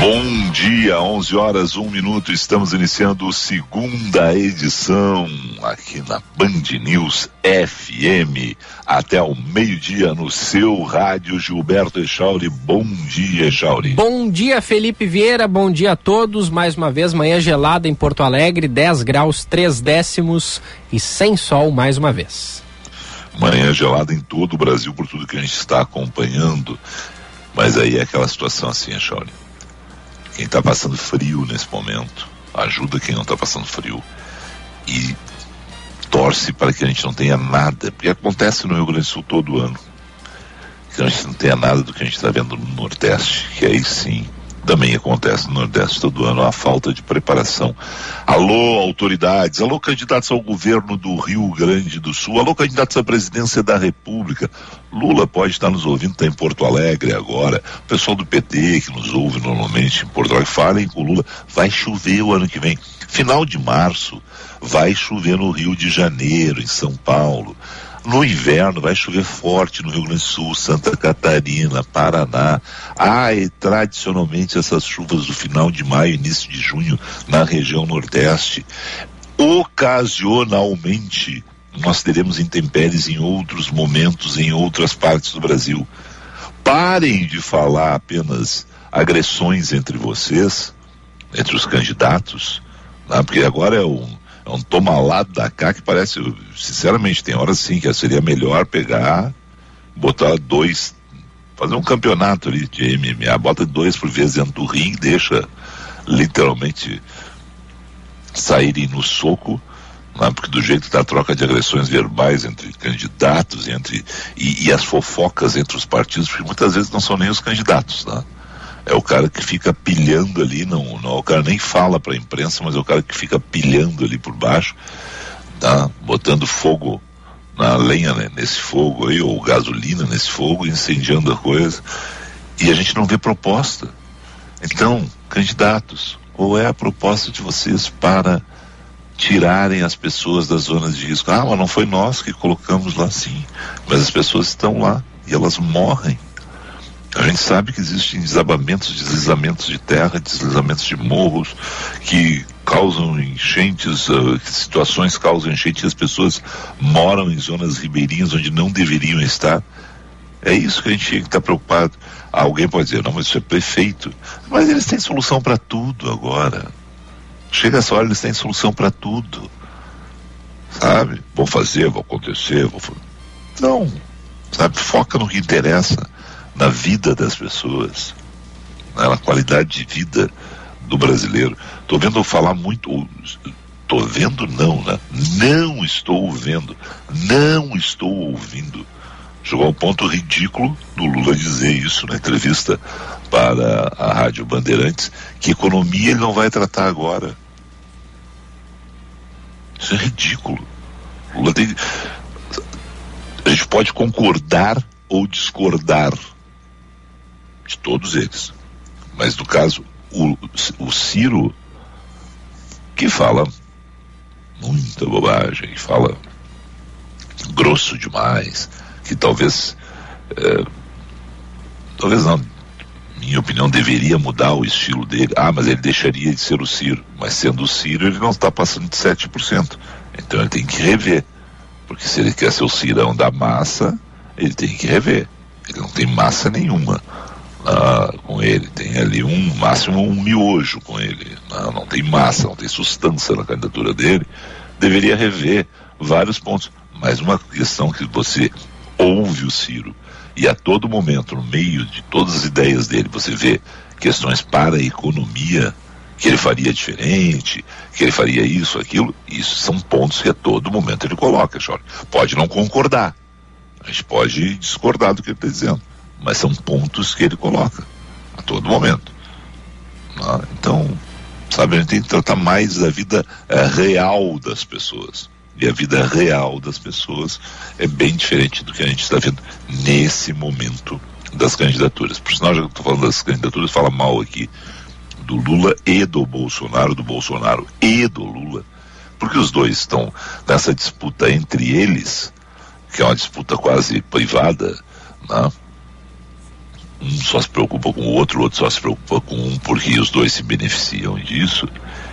Bom dia, 11 horas, 1 minuto. Estamos iniciando a segunda edição aqui na Band News FM. Até o meio-dia no seu rádio Gilberto Echauri. Bom dia, Echauri. Bom dia, Felipe Vieira. Bom dia a todos. Mais uma vez, manhã gelada em Porto Alegre, 10 graus, 3 décimos e sem sol mais uma vez. Manhã gelada em todo o Brasil por tudo que a gente está acompanhando. Mas aí é aquela situação assim, Echauri quem está passando frio nesse momento, ajuda quem não está passando frio e torce para que a gente não tenha nada, porque acontece no Rio Grande do Sul todo ano, que a gente não tenha nada do que a gente está vendo no Nordeste, que aí sim também acontece no Nordeste todo ano, a falta de preparação. Alô, autoridades, alô, candidatos ao governo do Rio Grande do Sul, alô, candidatos à presidência da República. Lula pode estar nos ouvindo, está em Porto Alegre agora. O pessoal do PT que nos ouve normalmente em Porto Alegre, falem com Lula. Vai chover o ano que vem. Final de março, vai chover no Rio de Janeiro, em São Paulo. No inverno vai chover forte no Rio Grande do Sul, Santa Catarina, Paraná. Ah, e tradicionalmente essas chuvas do final de maio, início de junho na região Nordeste. Ocasionalmente nós teremos intempéries em outros momentos, em outras partes do Brasil. Parem de falar apenas agressões entre vocês, entre os candidatos, né? porque agora é um é um toma lá da cá que parece, sinceramente, tem horas sim que seria melhor pegar, botar dois, fazer um campeonato ali de MMA, bota dois por vez dentro do ringue, deixa literalmente saírem no soco, né? porque do jeito da troca de agressões verbais entre candidatos entre, e, e as fofocas entre os partidos, porque muitas vezes não são nem os candidatos, né? É o cara que fica pilhando ali, não, não o cara nem fala para a imprensa, mas é o cara que fica pilhando ali por baixo, tá? Botando fogo na lenha né, nesse fogo aí, ou gasolina nesse fogo, incendiando a coisa. E a gente não vê proposta. Então, candidatos, qual é a proposta de vocês para tirarem as pessoas das zonas de risco? Ah, mas não foi nós que colocamos lá sim, mas as pessoas estão lá e elas morrem a gente sabe que existem desabamentos, deslizamentos de terra, deslizamentos de morros que causam enchentes, uh, situações causam enchentes as pessoas moram em zonas ribeirinhas onde não deveriam estar. É isso que a gente tem que estar preocupado. alguém pode dizer, não, mas isso é prefeito. Mas eles têm solução para tudo agora. Chega essa hora, eles têm solução para tudo. Sabe? Vou fazer, vou acontecer, vou. Não. Sabe? Foca no que interessa na vida das pessoas, né, na qualidade de vida do brasileiro. Estou vendo falar muito, estou vendo não, né? Não estou vendo, não estou ouvindo. Chegou ao ponto ridículo do Lula dizer isso na entrevista para a Rádio Bandeirantes, que economia ele não vai tratar agora. Isso é ridículo. Lula tem. A gente pode concordar ou discordar de todos eles. Mas no caso, o, o Ciro, que fala muita bobagem, fala grosso demais, que talvez, é, talvez não, minha opinião, deveria mudar o estilo dele. Ah, mas ele deixaria de ser o Ciro. Mas sendo o Ciro, ele não está passando de 7%. Então ele tem que rever. Porque se ele quer ser o Cirão da massa, ele tem que rever. Ele não tem massa nenhuma com ele, tem ali um máximo um miojo com ele, não, não tem massa, não tem substância na candidatura dele, deveria rever vários pontos. Mas uma questão que você ouve o Ciro e a todo momento, no meio de todas as ideias dele, você vê questões para a economia, que ele faria diferente, que ele faria isso, aquilo, isso são pontos que a todo momento ele coloca, Jorge. Pode não concordar, a gente pode discordar do que ele está dizendo mas são pontos que ele coloca a todo momento. Né? Então, sabe, a gente tem que tratar mais da vida é, real das pessoas. E a vida real das pessoas é bem diferente do que a gente está vendo nesse momento das candidaturas. Por sinal, já que estou falando das candidaturas, fala mal aqui do Lula e do Bolsonaro, do Bolsonaro e do Lula, porque os dois estão nessa disputa entre eles, que é uma disputa quase privada, né? Um só se preocupa com o outro, o outro só se preocupa com um, porque os dois se beneficiam disso,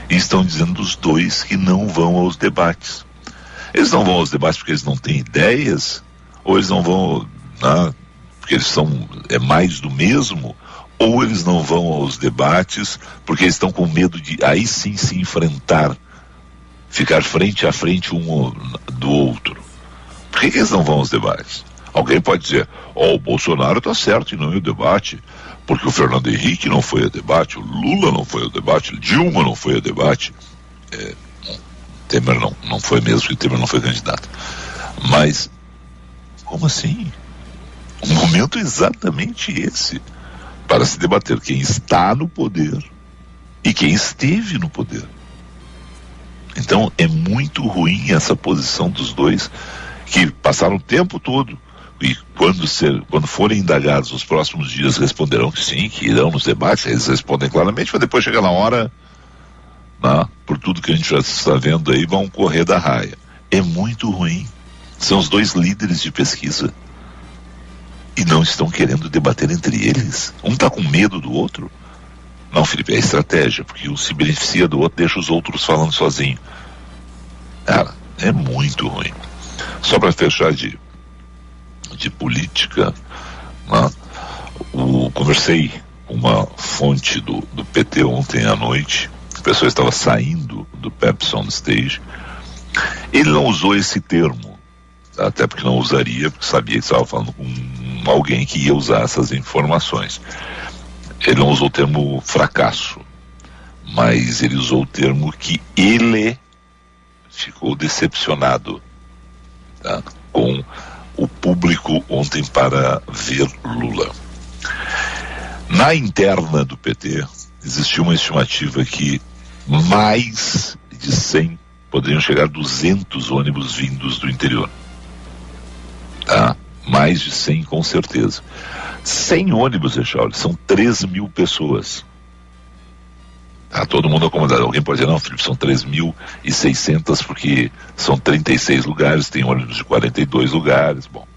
e estão dizendo os dois que não vão aos debates. Eles não vão aos debates porque eles não têm ideias, ou eles não vão, né, porque eles são, é mais do mesmo, ou eles não vão aos debates porque eles estão com medo de aí sim se enfrentar, ficar frente a frente um do outro. Por que, que eles não vão aos debates? Alguém pode dizer, ó, oh, o Bolsonaro está certo e não é o debate, porque o Fernando Henrique não foi ao debate, o Lula não foi ao debate, o Dilma não foi ao debate. É, Temer não, não foi mesmo, porque Temer não foi candidato. Mas, como assim? O momento exatamente esse para se debater quem está no poder e quem esteve no poder. Então é muito ruim essa posição dos dois que passaram o tempo todo e quando, ser, quando forem indagados nos próximos dias responderão que sim, que irão nos debates, eles respondem claramente, mas depois chega na hora, né, por tudo que a gente já está vendo aí, vão correr da raia. É muito ruim. São os dois líderes de pesquisa. E não estão querendo debater entre eles. Um está com medo do outro. Não, Felipe, é estratégia, porque um se beneficia do outro, deixa os outros falando sozinho. Cara, é muito ruim. Só para fechar de de política, né? o, conversei com uma fonte do, do PT ontem à noite, a pessoa estava saindo do Pepsi on Stage, ele não usou esse termo, até porque não usaria, porque sabia que estava falando com alguém que ia usar essas informações. Ele não usou o termo fracasso, mas ele usou o termo que ele ficou decepcionado tá? com o público ontem para ver Lula. Na interna do PT, existiu uma estimativa que mais de 100, poderiam chegar a 200 ônibus vindos do interior. Tá? Mais de 100 com certeza. 100 ônibus, Echauri, são 3 mil pessoas. Tá todo mundo acomodado. Alguém pode dizer, não, Felipe, são 3.600 porque são 36 lugares, tem ônibus de 42 lugares. Bom,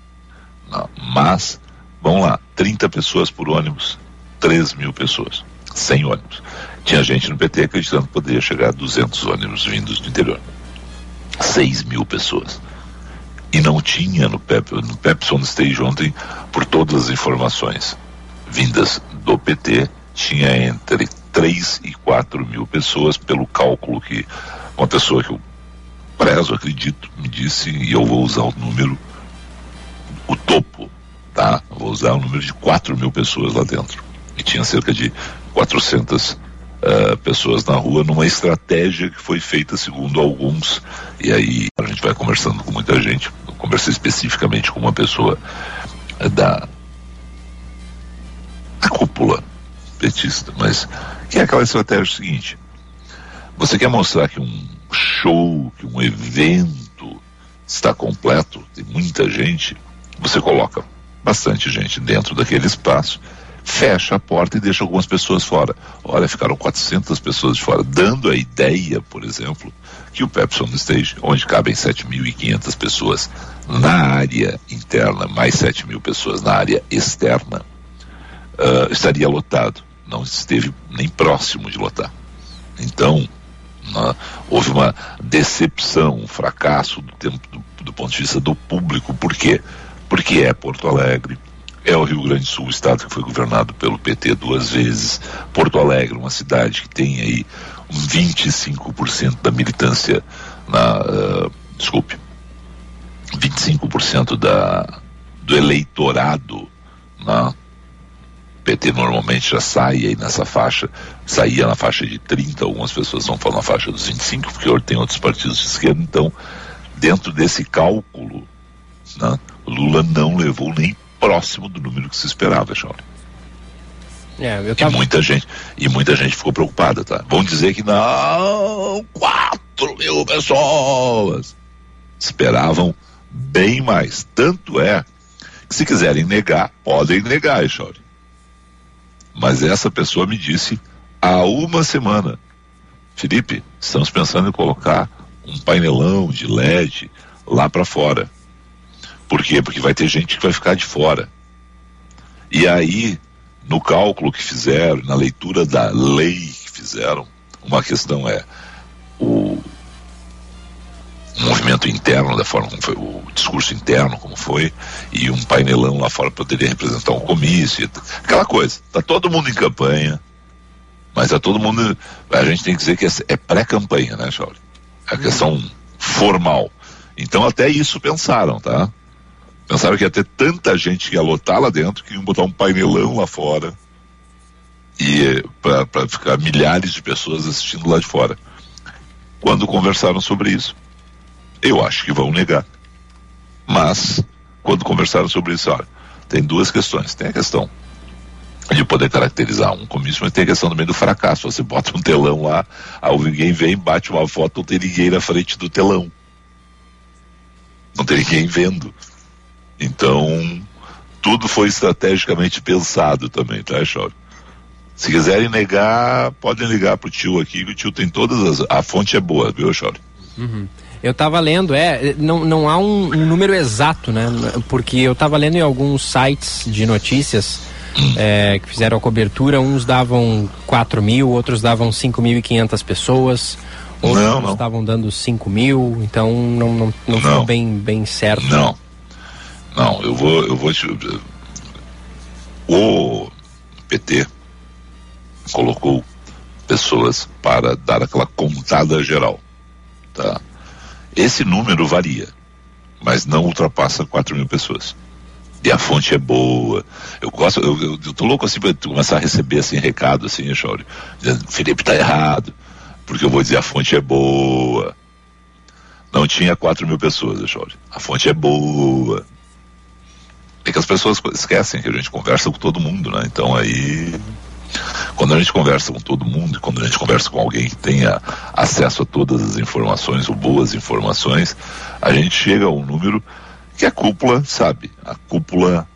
não. mas, vamos lá, 30 pessoas por ônibus, 3 mil pessoas, 100 ônibus. Tinha gente no PT acreditando que poderia chegar a 200 ônibus vindos do interior. 6 mil pessoas. E não tinha no PEP, no Pepsi on Stage ontem, por todas as informações vindas do PT, tinha entre 3 e 4 mil pessoas, pelo cálculo que uma pessoa que eu prezo, acredito, me disse, e eu vou usar o número, o topo, tá? vou usar o número de 4 mil pessoas lá dentro. E tinha cerca de 400 uh, eh, pessoas na rua, numa estratégia que foi feita segundo alguns, e aí a gente vai conversando com muita gente. Eu conversei especificamente com uma pessoa uh, da, da cúpula petista, mas que é aquela estratégia seguinte: você quer mostrar que um show, que um evento está completo, tem muita gente, você coloca bastante gente dentro daquele espaço, fecha a porta e deixa algumas pessoas fora. Olha, ficaram 400 pessoas de fora, dando a ideia, por exemplo, que o Pepsi on Stage, onde cabem 7.500 pessoas na área interna, mais 7 mil pessoas na área externa, uh, estaria lotado não esteve nem próximo de lotar. Então, né, houve uma decepção, um fracasso do, tempo, do, do, ponto de vista do público. Por quê? Porque é Porto Alegre, é o Rio Grande do Sul, o estado que foi governado pelo PT duas vezes. Porto Alegre, uma cidade que tem aí uns 25% da militância na. Uh, desculpe. 25% da, do eleitorado na, PT normalmente já sai aí nessa faixa, saía na faixa de 30, algumas pessoas vão falar na faixa dos 25, porque tem outros partidos de esquerda, então, dentro desse cálculo, né, Lula não levou nem próximo do número que se esperava, Charlie. É, tava... E muita gente, e muita gente ficou preocupada, tá? Vão dizer que não, 4 mil pessoas. Esperavam bem mais. Tanto é Se quiserem negar, podem negar, Echauri. Mas essa pessoa me disse há uma semana, Felipe, estamos pensando em colocar um painelão de LED lá para fora. Por quê? Porque vai ter gente que vai ficar de fora. E aí, no cálculo que fizeram, na leitura da lei que fizeram, uma questão é o movimento interno da forma como foi, o discurso interno como foi, e um painelão lá fora poderia representar um comício, aquela coisa. Tá todo mundo em campanha, mas é todo mundo. A gente tem que dizer que é, é pré-campanha, né, Chauri? É a questão formal. Então até isso pensaram, tá? Pensaram que ia ter tanta gente que ia lotar lá dentro que iam botar um painelão lá fora e para ficar milhares de pessoas assistindo lá de fora. Quando conversaram sobre isso, eu acho que vão negar. Mas quando conversaram sobre isso, olha, tem duas questões. Tem a questão de poder caracterizar um comício, mas tem a questão também do fracasso. Você bota um telão lá, alguém vem, bate uma foto, não tem ninguém na frente do telão. Não tem ninguém vendo. Então, tudo foi estrategicamente pensado também, tá, Chore? Se quiserem negar, podem ligar pro tio aqui, que o tio tem todas as. A fonte é boa, viu, Chore? Uhum. Eu estava lendo, é, não, não há um, um, número exato, né? Porque eu estava lendo em alguns sites de notícias é, que fizeram a cobertura, uns davam 4 mil, outros davam 5.500 pessoas, outros não, estavam dando 5 mil, então não, não, não, não. ficou bem, bem certo. Não, não, eu vou, eu vou te... O PT colocou pessoas para dar aquela contada geral, tá? Esse número varia, mas não ultrapassa 4 mil pessoas e a fonte é boa. Eu gosto, eu, eu, eu tô louco assim para começar a receber assim recado assim, Chauri, dizendo Felipe tá errado, porque eu vou dizer a fonte é boa. Não tinha 4 mil pessoas, Chauri. A fonte é boa. É que as pessoas esquecem que a gente conversa com todo mundo, né? Então aí quando a gente conversa com todo mundo, quando a gente conversa com alguém que tenha acesso a todas as informações ou boas informações, a gente chega a um número que a cúpula sabe, a cúpula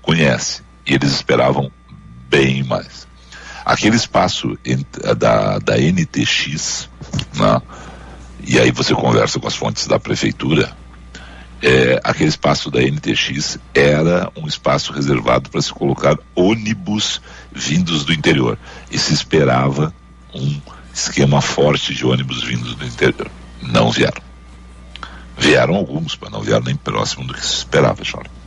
conhece. E eles esperavam bem mais. Aquele espaço da, da NTX, né? e aí você conversa com as fontes da prefeitura, é, aquele espaço da NTX era um espaço reservado para se colocar ônibus vindos do interior. E se esperava um esquema forte de ônibus vindos do interior. Não vieram. Vieram alguns, mas não vieram nem próximo do que se esperava, Jorge.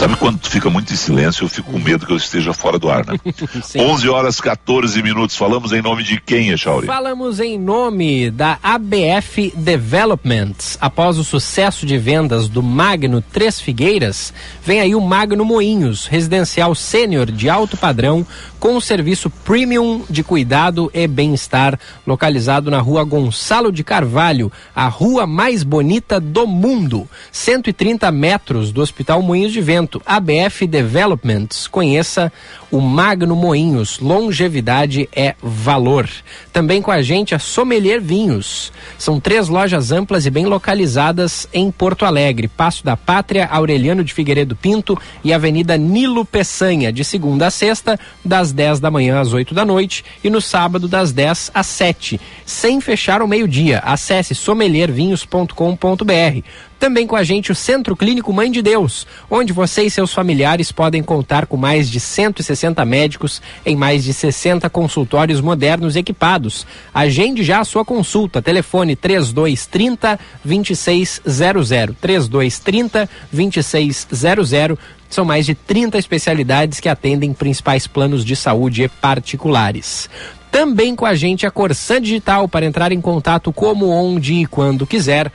Sabe quando tu fica muito em silêncio, eu fico com medo que eu esteja fora do ar, né? 11 horas 14 minutos. Falamos em nome de quem, Echauri? Falamos em nome da ABF Developments. Após o sucesso de vendas do Magno Três Figueiras, vem aí o Magno Moinhos, residencial sênior de alto padrão, com um serviço premium de cuidado e bem-estar, localizado na rua Gonçalo de Carvalho, a rua mais bonita do mundo. 130 metros do Hospital Moinhos de Vento ABF Developments. Conheça o Magno Moinhos. Longevidade é valor. Também com a gente a Sommelier Vinhos. São três lojas amplas e bem localizadas em Porto Alegre. Passo da Pátria, Aureliano de Figueiredo Pinto e Avenida Nilo Peçanha, de segunda a sexta, das 10 da manhã às 8 da noite e no sábado das 10 às 7, sem fechar ao meio-dia. Acesse sommeliervinhos.com.br. Também com a gente o Centro Clínico Mãe de Deus, onde você e seus familiares podem contar com mais de 160 médicos em mais de 60 consultórios modernos equipados. Agende já a sua consulta. Telefone 3230 2600. 3230 2600. São mais de 30 especialidades que atendem principais planos de saúde e particulares. Também com a gente a Corsan Digital para entrar em contato como, onde e quando quiser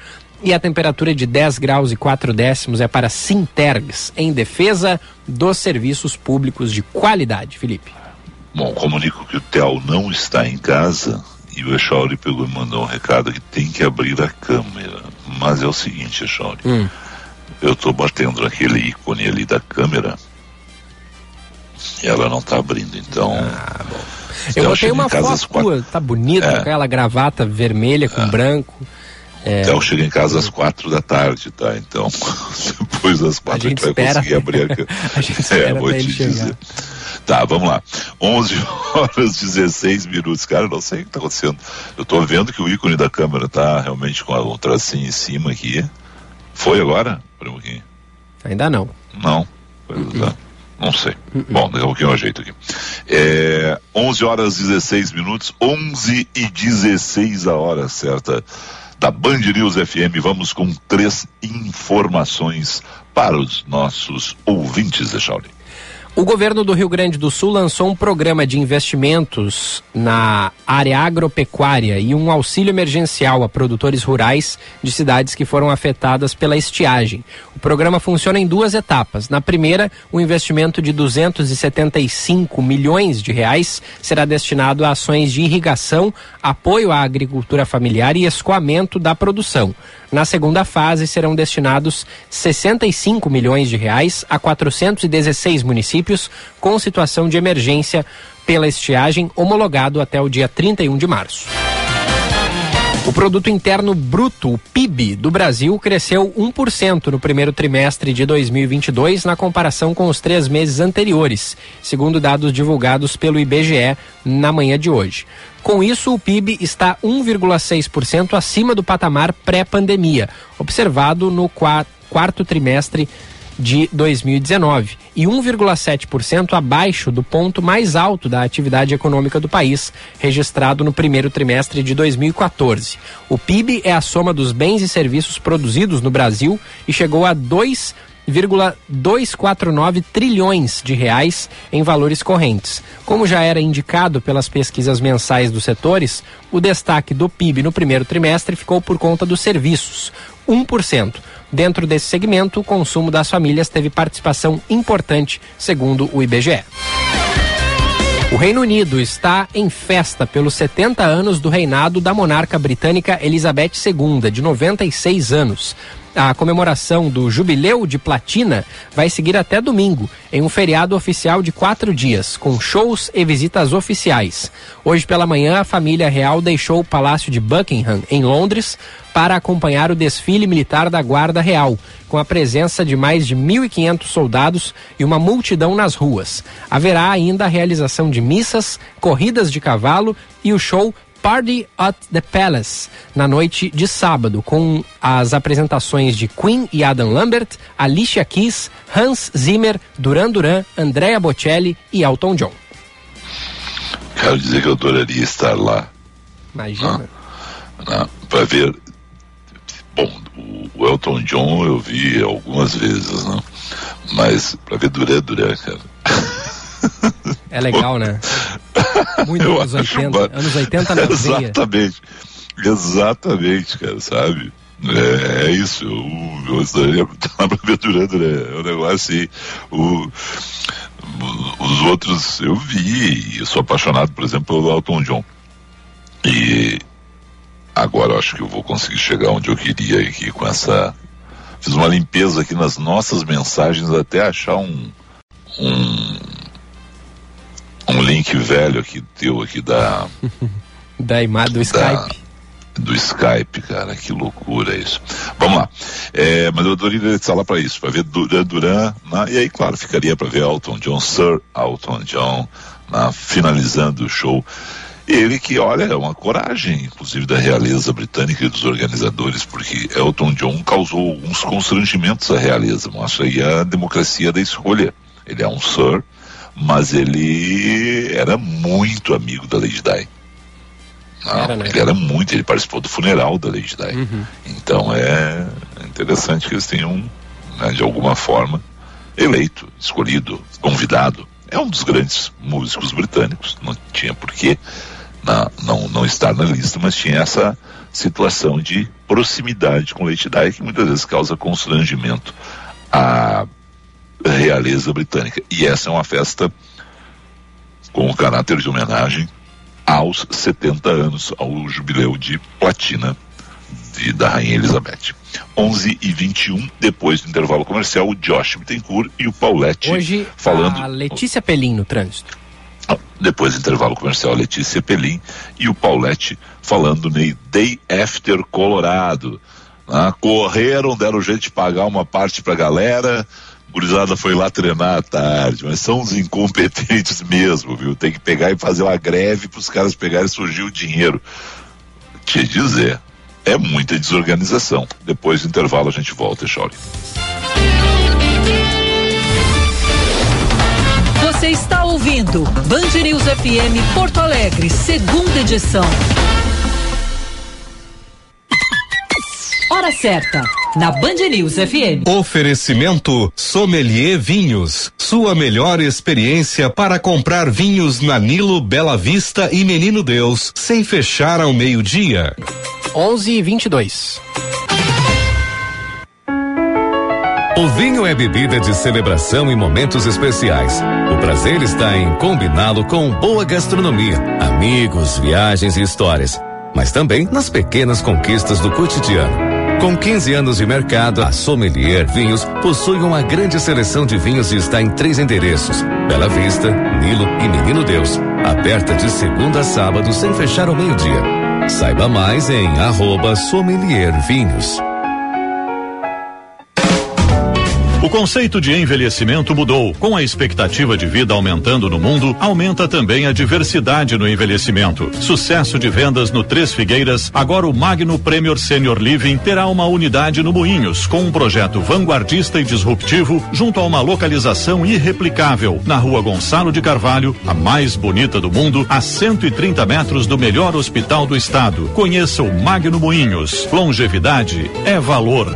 e a temperatura de 10 graus e 4 décimos é para Sintergs, em defesa dos serviços públicos de qualidade. Felipe. Bom, comunico que o Theo não está em casa e o Echauri pegou e mandou um recado que tem que abrir a câmera. Mas é o seguinte, Echauri. Hum. Eu estou batendo naquele ícone ali da câmera e ela não está abrindo, então. Ah. Eu botei uma foto tua, tá bonita, é. aquela gravata vermelha com é. branco. É... Então chega em casa às quatro da tarde, tá? Então, depois das quatro a gente, a gente vai conseguir abrir a... a gente espera é, vou te dizer. Tá, vamos lá. 11 horas 16 minutos. Cara, não sei o que está acontecendo. Eu estou vendo que o ícone da câmera tá realmente com um tracinho em cima aqui. Foi agora? Por um pouquinho. Ainda não. Não. Uhum. Não sei. Uhum. Bom, daqui a pouquinho eu ajeito aqui. É, 11 horas 16 minutos, 11 e 16 a hora certa da Band News FM. Vamos com três informações para os nossos ouvintes, Echauri. O governo do Rio Grande do Sul lançou um programa de investimentos na área agropecuária e um auxílio emergencial a produtores rurais de cidades que foram afetadas pela estiagem. O programa funciona em duas etapas. Na primeira, o investimento de 275 milhões de reais será destinado a ações de irrigação, apoio à agricultura familiar e escoamento da produção. Na segunda fase, serão destinados 65 milhões de reais a 416 municípios com situação de emergência pela estiagem, homologado até o dia 31 de março. O produto interno bruto, o PIB, do Brasil cresceu 1% no primeiro trimestre de 2022 na comparação com os três meses anteriores, segundo dados divulgados pelo IBGE na manhã de hoje. Com isso, o PIB está 1,6% acima do patamar pré-pandemia, observado no quarto trimestre de 2019 e 1,7% abaixo do ponto mais alto da atividade econômica do país, registrado no primeiro trimestre de 2014. O PIB é a soma dos bens e serviços produzidos no Brasil e chegou a 2 1,249 trilhões de reais em valores correntes. Como já era indicado pelas pesquisas mensais dos setores, o destaque do PIB no primeiro trimestre ficou por conta dos serviços, 1%. Dentro desse segmento, o consumo das famílias teve participação importante, segundo o IBGE. O Reino Unido está em festa pelos 70 anos do reinado da monarca britânica Elizabeth II, de 96 anos. A comemoração do Jubileu de Platina vai seguir até domingo, em um feriado oficial de quatro dias, com shows e visitas oficiais. Hoje pela manhã, a família real deixou o Palácio de Buckingham, em Londres, para acompanhar o desfile militar da Guarda Real, com a presença de mais de 1.500 soldados e uma multidão nas ruas. Haverá ainda a realização de missas, corridas de cavalo e o show Party at the Palace, na noite de sábado, com as apresentações de Queen e Adam Lambert, Alicia Keys, Hans Zimmer, Duran Duran, Andrea Bocelli e Elton John. Quero dizer que eu adoraria estar lá. Imagina. Para ver. Bom, o Elton John eu vi algumas vezes, né? Mas para ver Duran Duran, cara. É legal, né? Muito anos 80. Anos 80 na Exatamente. Exatamente, cara, sabe? É, é isso, estaria lá pra ver durante, né? É um negócio assim. O, os outros eu vi, e sou apaixonado, por exemplo, pelo Elton John. E agora eu acho que eu vou conseguir chegar onde eu queria aqui com essa. Fiz uma limpeza aqui nas nossas mensagens até achar um, um um link velho aqui teu aqui da da imagem do Skype do Skype, cara, que loucura isso. Vamos lá. É, mas eu adoraria estar lá para isso, para ver Duran Duran, né? e aí, claro, ficaria para ver Elton John, Sir Elton John, né? finalizando o show. Ele que, olha, é uma coragem, inclusive da realeza britânica e dos organizadores, porque Elton John causou alguns constrangimentos à realeza. Mostra aí a democracia da escolha. Ele é um Sir, mas ele era muito amigo da Lady Di. Não, era, né? Ele era muito, ele participou do funeral da Lady Di. Uhum. Então é interessante que eles tenham, né, de alguma forma, eleito, escolhido, convidado. É um dos grandes músicos britânicos, não tinha porquê não, não, não estar na lista, mas tinha essa situação de proximidade com Lady Di que muitas vezes causa constrangimento a realeza britânica. E essa é uma festa com o caráter de homenagem aos 70 anos, ao jubileu de platina de, da Rainha Elizabeth. 11 e 21 depois do intervalo comercial, o Josh Bittencourt e o Paulette Hoje, falando. A Letícia Pelim no trânsito. Depois do intervalo comercial, Letícia Pelim e o Paulette falando no Day After Colorado. Ah, correram, deram jeito de pagar uma parte pra galera, gurizada foi lá treinar à tarde, mas são uns incompetentes mesmo, viu? Tem que pegar e fazer uma greve para os caras pegarem e surgir o dinheiro. Te dizer, é muita desorganização. Depois do intervalo a gente volta, Chauri. Você está ouvindo Band News FM Porto Alegre, segunda edição. Hora certa, na Band News FM. Oferecimento Sommelier Vinhos. Sua melhor experiência para comprar vinhos na Nilo, Bela Vista e Menino Deus, sem fechar ao meio-dia. 11 e 22. O vinho é bebida de celebração em momentos especiais. O prazer está em combiná-lo com boa gastronomia, amigos, viagens e histórias, mas também nas pequenas conquistas do cotidiano. Com 15 anos de mercado, a Sommelier Vinhos possui uma grande seleção de vinhos e está em três endereços: Bela Vista, Nilo e Menino Deus. Aberta de segunda a sábado sem fechar ao meio-dia. Saiba mais em arroba Sommelier Vinhos. O conceito de envelhecimento mudou. Com a expectativa de vida aumentando no mundo, aumenta também a diversidade no envelhecimento. Sucesso de vendas no Três Figueiras, agora o Magno Premier Senior Living terá uma unidade no Moinhos, com um projeto vanguardista e disruptivo, junto a uma localização irreplicável, na rua Gonçalo de Carvalho, a mais bonita do mundo, a 130 metros do melhor hospital do estado. Conheça o Magno Moinhos. Longevidade é valor.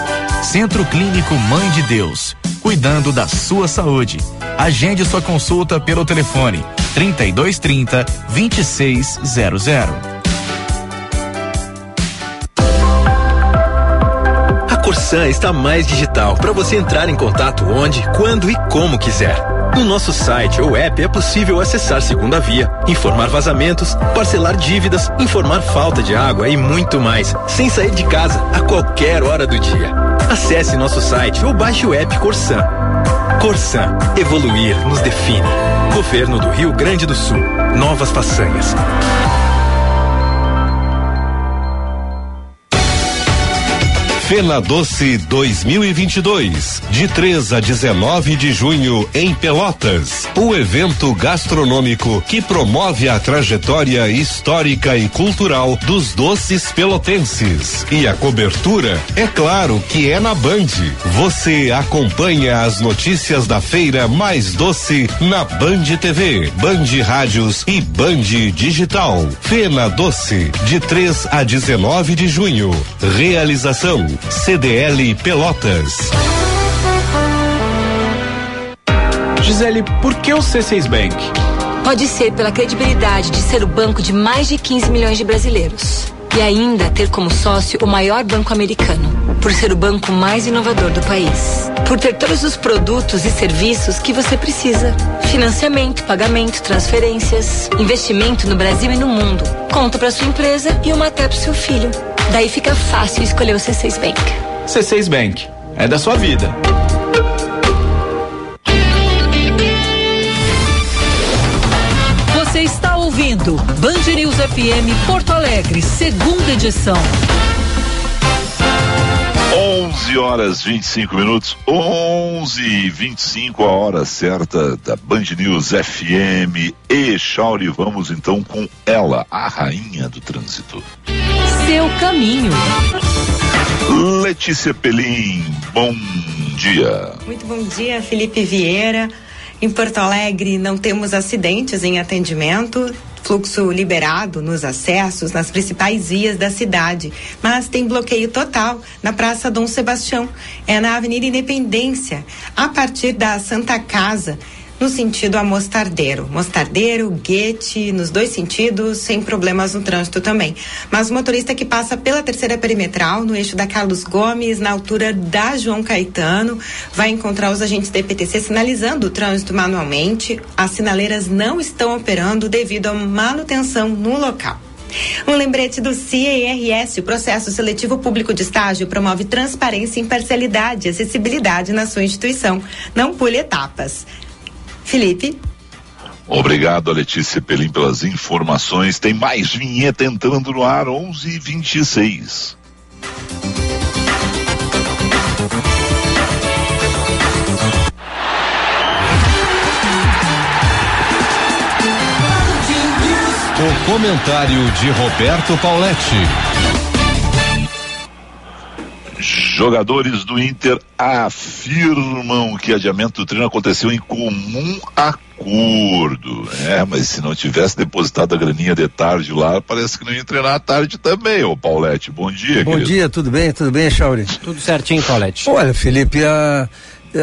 Centro Clínico Mãe de Deus cuidando da sua saúde. Agende sua consulta pelo telefone 3230 2600. A Corsan está mais digital para você entrar em contato onde, quando e como quiser. No nosso site ou app é possível acessar segunda via, informar vazamentos, parcelar dívidas, informar falta de água e muito mais, sem sair de casa a qualquer hora do dia. Acesse nosso site ou baixe o app Corsan. Corsan, evoluir nos define. Governo do Rio Grande do Sul. Novas façanhas. Fena Doce 2022, de 3 a 19 de junho em Pelotas. O evento gastronômico que promove a trajetória histórica e cultural dos doces pelotenses. E a cobertura, é claro que é na Band. Você acompanha as notícias da feira mais doce na Band TV, Band Rádios e Band Digital. Fena Doce, de 3 a 19 de junho. Realização CDL Pelotas. Gisele, por que o C6 Bank? Pode ser pela credibilidade de ser o banco de mais de 15 milhões de brasileiros. E ainda ter como sócio o maior banco americano. Por ser o banco mais inovador do país. Por ter todos os produtos e serviços que você precisa: financiamento, pagamento, transferências, investimento no Brasil e no mundo. Conta para sua empresa e uma até para seu filho. Daí fica fácil escolher o C6 Bank. C6 Bank. É da sua vida. Ouvindo Band News FM Porto Alegre, segunda edição. 11 horas 25 minutos, 11 e 25 a hora certa da Band News FM e Chauri. Vamos então com ela, a rainha do trânsito. Seu caminho. Letícia Pelim, bom dia. Muito bom dia, Felipe Vieira. Em Porto Alegre não temos acidentes em atendimento, fluxo liberado nos acessos nas principais vias da cidade, mas tem bloqueio total na Praça Dom Sebastião, é na Avenida Independência, a partir da Santa Casa no sentido a Mostardeiro. Mostardeiro, Guete, nos dois sentidos, sem problemas no trânsito também. Mas o motorista que passa pela terceira perimetral, no eixo da Carlos Gomes, na altura da João Caetano, vai encontrar os agentes da EPTC sinalizando o trânsito manualmente. As sinaleiras não estão operando devido à manutenção no local. Um lembrete do CIERS, o processo seletivo público de estágio promove transparência, imparcialidade e acessibilidade na sua instituição. Não pule etapas. Felipe. Obrigado, Letícia Pelim, pelas informações. Tem mais vinheta entrando no ar, 11 e 26 O comentário de Roberto Pauletti. Jogadores do Inter afirmam que adiamento do treino aconteceu em comum acordo. É, mas se não tivesse depositado a graninha de tarde lá, parece que não ia treinar à tarde também, ô Paulette. Bom dia, Bom querido. dia, tudo bem? Tudo bem, Chauri? Tudo certinho, Paulette. Olha, Felipe, a,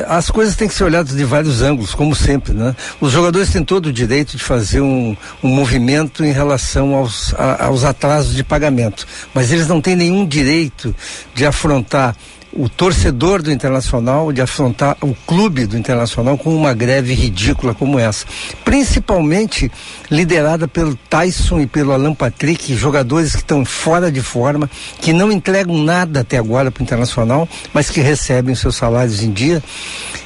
as coisas têm que ser olhadas de vários ângulos, como sempre, né? Os jogadores têm todo o direito de fazer um, um movimento em relação aos, a, aos atrasos de pagamento, mas eles não têm nenhum direito de afrontar o torcedor do Internacional de afrontar o clube do Internacional com uma greve ridícula como essa. Principalmente liderada pelo Tyson e pelo Alan Patrick, jogadores que estão fora de forma, que não entregam nada até agora para o Internacional, mas que recebem seus salários em dia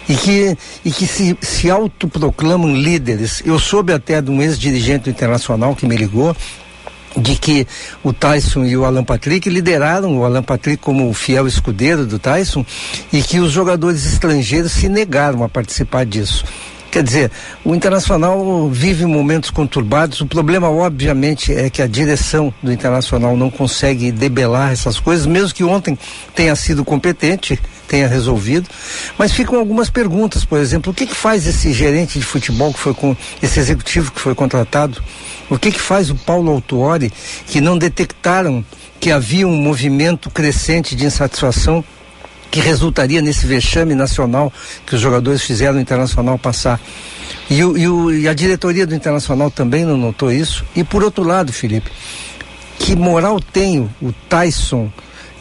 e que, e que se, se autoproclamam líderes. Eu soube até de um ex-dirigente do Internacional que me ligou, de que o Tyson e o Alan Patrick lideraram o Alan Patrick como o fiel escudeiro do Tyson e que os jogadores estrangeiros se negaram a participar disso. Quer dizer, o Internacional vive momentos conturbados. O problema, obviamente, é que a direção do Internacional não consegue debelar essas coisas, mesmo que ontem tenha sido competente, tenha resolvido. Mas ficam algumas perguntas, por exemplo, o que, que faz esse gerente de futebol que foi com esse executivo que foi contratado? O que que faz o Paulo Autuori que não detectaram que havia um movimento crescente de insatisfação que resultaria nesse vexame nacional que os jogadores fizeram no Internacional passar? E, o, e, o, e a diretoria do Internacional também não notou isso? E por outro lado, Felipe, que moral tem o Tyson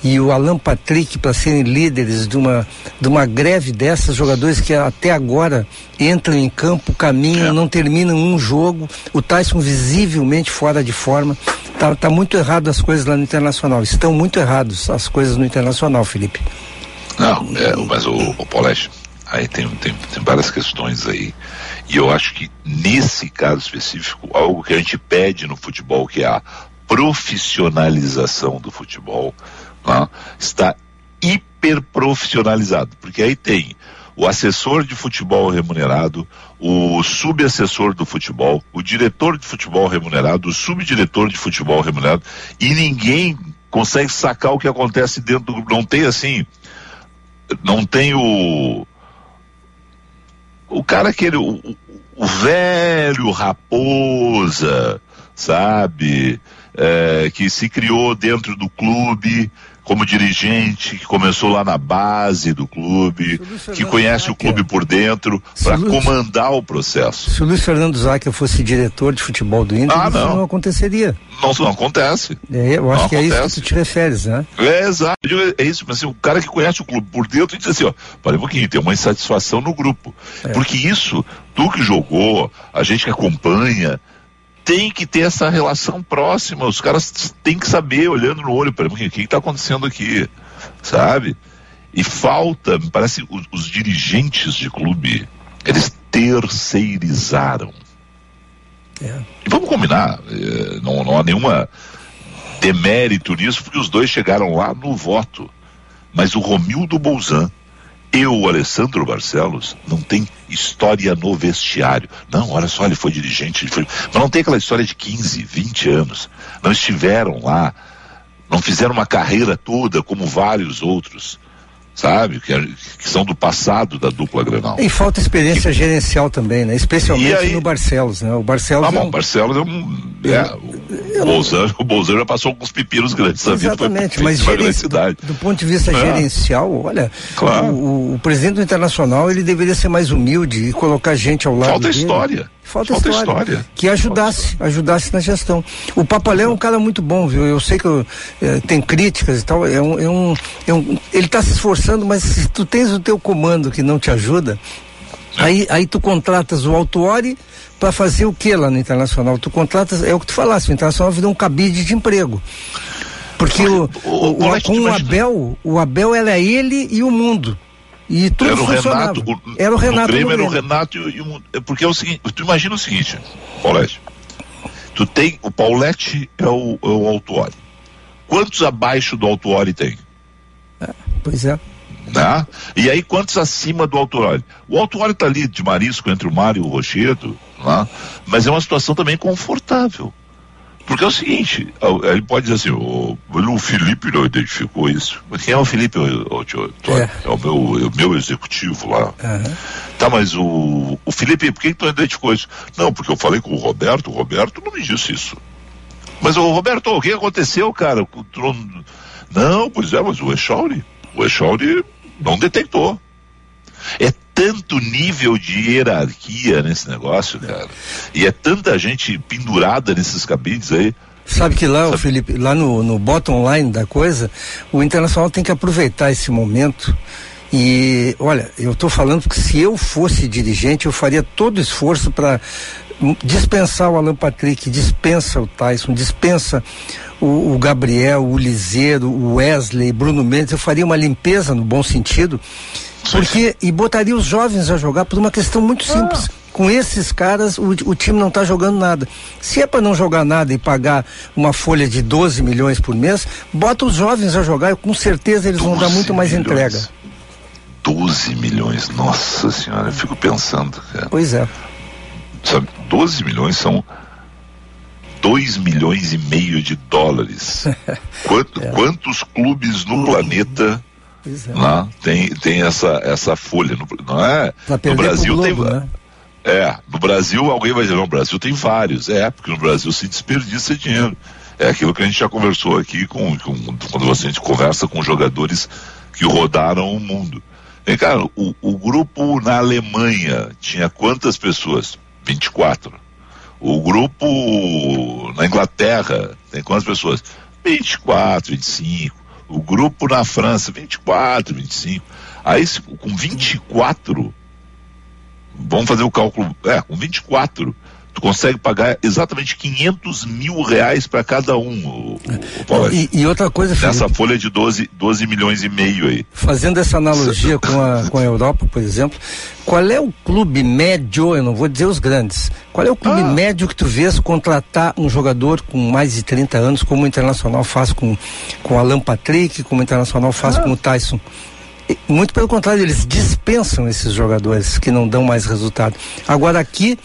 e o Alan Patrick para serem líderes de uma, de uma greve dessas, jogadores que até agora entram em campo, caminham, é. não terminam um jogo, o Tyson visivelmente fora de forma. Tá, tá muito errado as coisas lá no Internacional. Estão muito errados as coisas no Internacional, Felipe. Não, é, mas o, o Paulete, aí tem, tem, tem várias questões aí. E eu acho que nesse caso específico, algo que a gente pede no futebol, que é a profissionalização do futebol, né, está hiper profissionalizado, porque aí tem o assessor de futebol remunerado, o subassessor do futebol, o diretor de futebol remunerado, o subdiretor de futebol remunerado, e ninguém consegue sacar o que acontece dentro do grupo. Não tem assim, não tem o o cara aquele o, o velho raposa, sabe, é, que se criou dentro do clube como dirigente, que começou lá na base do clube, que conhece o clube por dentro, para comandar o processo. Se o Luiz Fernando Zaca fosse diretor de futebol do Inter, Ah, isso não. não aconteceria. Não, não acontece. É, eu acho Não que é isso acontece. que tu te referes, né? É, exato. É isso, mas assim, o cara que conhece o clube por dentro diz assim, ó, para um pouquinho, tem uma insatisfação no grupo. Porque isso, tu que jogou, a gente que acompanha, tem que ter essa relação próxima. Os caras têm que saber, olhando no olho, para pouquinho, o que está acontecendo aqui, sabe? E falta, me parece, os, os dirigentes de clube, eles terceirizaram. E vamos combinar, eh, não, não há nenhuma demérito nisso, porque os dois chegaram lá no voto. Mas o Romildo Bolzan e o Alessandro Barcelos não tem história no vestiário. Não, olha só, ele foi dirigente, ele foi... mas não tem aquela história de 15, 20 anos. Não estiveram lá, não fizeram uma carreira toda como vários outros, sabe? Que, é- que são do passado da dupla Grenal. E falta experiência gerencial também, né? Especialmente aí? no Barcelos, né? O Barcelos Ah, é bom, um- Barcelos é um. É, O Bolsonaro, o já passou alguns pepinos grandes vida. Exatamente, mas gerenci- do, do ponto de vista É. gerencial, olha, Claro. o, o presidente do Internacional ele deveria ser mais humilde e colocar gente ao lado Falta dele. história. Falta, Falta história, história. Que ajudasse, ajudasse na gestão. O Papaléu é um cara muito bom, viu? Eu sei que eu, eh, tem críticas e tal. É um, é um, é um- ele está se esforçando, mas se tu tens o teu comando que não te ajuda, aí, aí tu contratas o Autuori para fazer o que lá no Internacional? Tu contratas, é o que tu falasse, o Internacional virou um cabide de emprego. Porque o, o, o- Paulette, com o Abel, o Abel era ele e o mundo. E tudo Era o funcionava. Renato. O, era o Renato. Grêmio era o. Renato e, o- e é Porque é o seguinte, tu imagina o seguinte, Paulette. Tu tem. O Paulette é o, é o. Quantos abaixo do Autuori tem? Pois é. Né? E aí, quantos acima do Autuori? O Autuori tá ali de marisco entre o mar e o rochedo, né? mas é uma situação também confortável. Porque é o seguinte, ele pode dizer assim, o, o Felipe não identificou isso. Mas quem é o Felipe? O, o, Antônio? é. o meu, é o meu executivo lá. Tá, mas o, o Felipe, por que, tu não identificou isso? Não, porque eu falei com o Roberto, o Roberto não me disse isso. Mas o Roberto, o que aconteceu, cara? Não- Não, pois é, mas o Echauri, o Echauri não detectou. É tanto nível de hierarquia nesse negócio, cara. E é tanta gente pendurada nesses cabides aí. Sabe que lá, o Felipe, lá no, no bottom line da coisa, o Internacional tem que aproveitar esse momento. E olha, eu estou falando que se eu fosse dirigente, eu faria todo o esforço para dispensar o Alan Patrick, dispensa o Tyson, dispensa o, o Gabriel, o Liseiro, o Wesley, Bruno Mendes. Eu faria uma limpeza no bom sentido, porque e botaria os jovens a jogar por uma questão muito simples. Com esses caras, o, o time não está jogando nada. Se é para não jogar nada e pagar uma folha de 12 milhões por mês, bota os jovens a jogar e com certeza eles vão dar muito mais milhões. entrega. 12 milhões, nossa senhora, eu fico pensando, cara. Pois é. Sabe, 12 milhões são 2 milhões e meio de dólares. Quanto- Quantos clubes no planeta Pois é. lá tem, tem essa, essa folha? No, não é? No Brasil Globo, tem. né? É, no Brasil alguém vai dizer, não, no Brasil tem vários. É, porque no Brasil se desperdiça dinheiro. É aquilo que a gente já conversou aqui com, com quando você, a gente conversa com jogadores que rodaram o mundo. Vem cá, o, o grupo na Alemanha tinha quantas pessoas? 24. O grupo na Inglaterra tem quantas pessoas? 24, 25. O grupo na França, 24, 25. Aí, com 24, vamos fazer o cálculo, é, com 24, tu consegue pagar exatamente 500 mil reais para cada um, o, o, Paulo. E, e outra coisa, Felipe, Nessa folha de 12, 12 milhões e meio aí. fazendo essa analogia com a, com a Europa, por exemplo, qual é o clube médio, eu não vou dizer os grandes, qual é o clube médio que tu vês contratar um jogador com mais de 30 anos, como o Internacional faz com, com o Alan Patrick, como o Internacional faz com o Tyson? Muito pelo contrário, eles dispensam esses jogadores que não dão mais resultado. Agora aqui,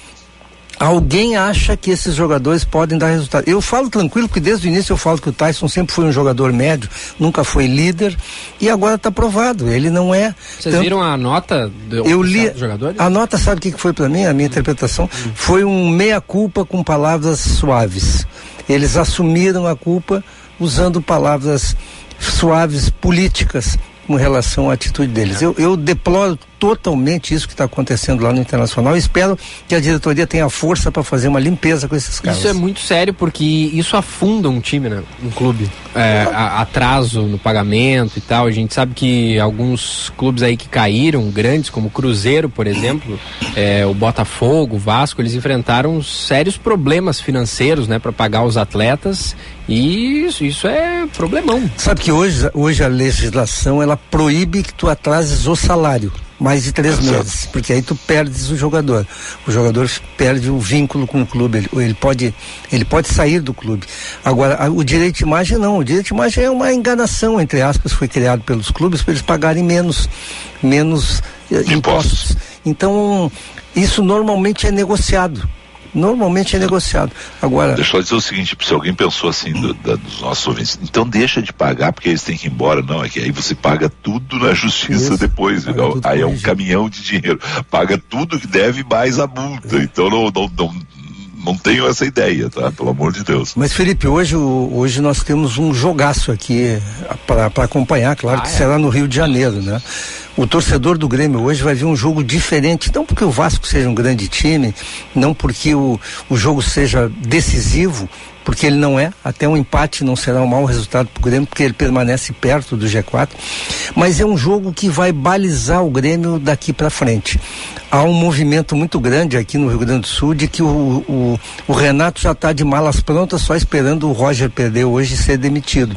alguém acha que esses jogadores podem dar resultado. Eu falo tranquilo, porque desde o início eu falo que o Tyson sempre foi um jogador médio, nunca foi líder, e agora está provado. Ele não é. Vocês tanto- viram a nota do, eu li jogadores? a nota sabe o que foi para mim a minha interpretação foi um meia culpa com palavras suaves eles assumiram a culpa usando palavras suaves políticas com relação à atitude deles eu, eu deploro totalmente isso que está acontecendo lá no internacional e espero que a diretoria tenha força para fazer uma limpeza com esses caras Isso é muito sério porque isso afunda um time, né? Um clube. É, a- atraso no pagamento e tal. A gente sabe que alguns clubes aí que caíram, grandes, como o Cruzeiro, por exemplo, é, o Botafogo, o Vasco, eles enfrentaram sérios problemas financeiros, né? para pagar os atletas. E isso, isso é problemão. Sabe que hoje, hoje a legislação ela proíbe que tu atrases o salário mais de três meses, porque aí tu perdes o jogador. O jogador perde o vínculo com o clube, ele, ele pode ele pode sair do clube. Agora o direito de imagem não, o direito de imagem é uma enganação entre aspas, foi criado pelos clubes para eles pagarem menos menos eh, impostos. Então isso normalmente é negociado. Normalmente é negociado. Agora Deixa eu dizer o seguinte, se alguém pensou assim do- da- dos nossos ouvintes, então deixa de pagar porque eles têm que ir embora. Não, é que aí você paga tudo na justiça depois. entendeu? aí é um caminhão de dinheiro. Paga tudo que deve mais a multa. Então não, não, não, não tenho essa ideia, tá? Pelo amor de Deus. Mas Felipe, hoje, hoje nós temos um jogaço aqui para acompanhar, claro ah, que é? será no Rio de Janeiro, né? O torcedor do Grêmio hoje vai ver um jogo diferente, não porque o Vasco seja um grande time, não porque o, o jogo seja decisivo, porque ele não é. Até um empate não será um mau resultado para o Grêmio, porque ele permanece perto do G4. Mas é um jogo que vai balizar o Grêmio daqui para frente. Há um movimento muito grande aqui no Rio Grande do Sul de que o, o, o Renato já está de malas prontas, só esperando o Roger perder hoje e ser demitido.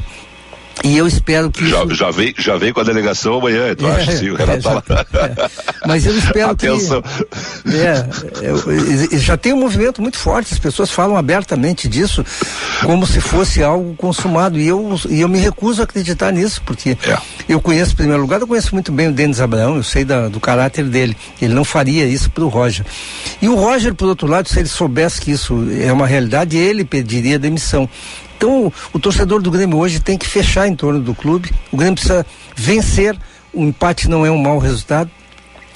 E eu espero que. Já, isso... já, vem, já vem com a delegação amanhã, tu é, acha? Sim, o Renato é, tá lá. É. Mas eu espero Atenção. que. É, já tem um movimento muito forte, as pessoas falam abertamente disso, como se fosse algo consumado. E eu, e eu me recuso a acreditar nisso, porque é. eu conheço, em primeiro lugar, eu conheço muito bem o Denis Abraão, eu sei da, do caráter dele. Ele não faria isso para o Roger. E o Roger, por outro lado, se ele soubesse que isso é uma realidade, ele pediria demissão. Então, o torcedor do Grêmio hoje tem que fechar em torno do clube. O Grêmio precisa vencer. O empate não é um mau resultado.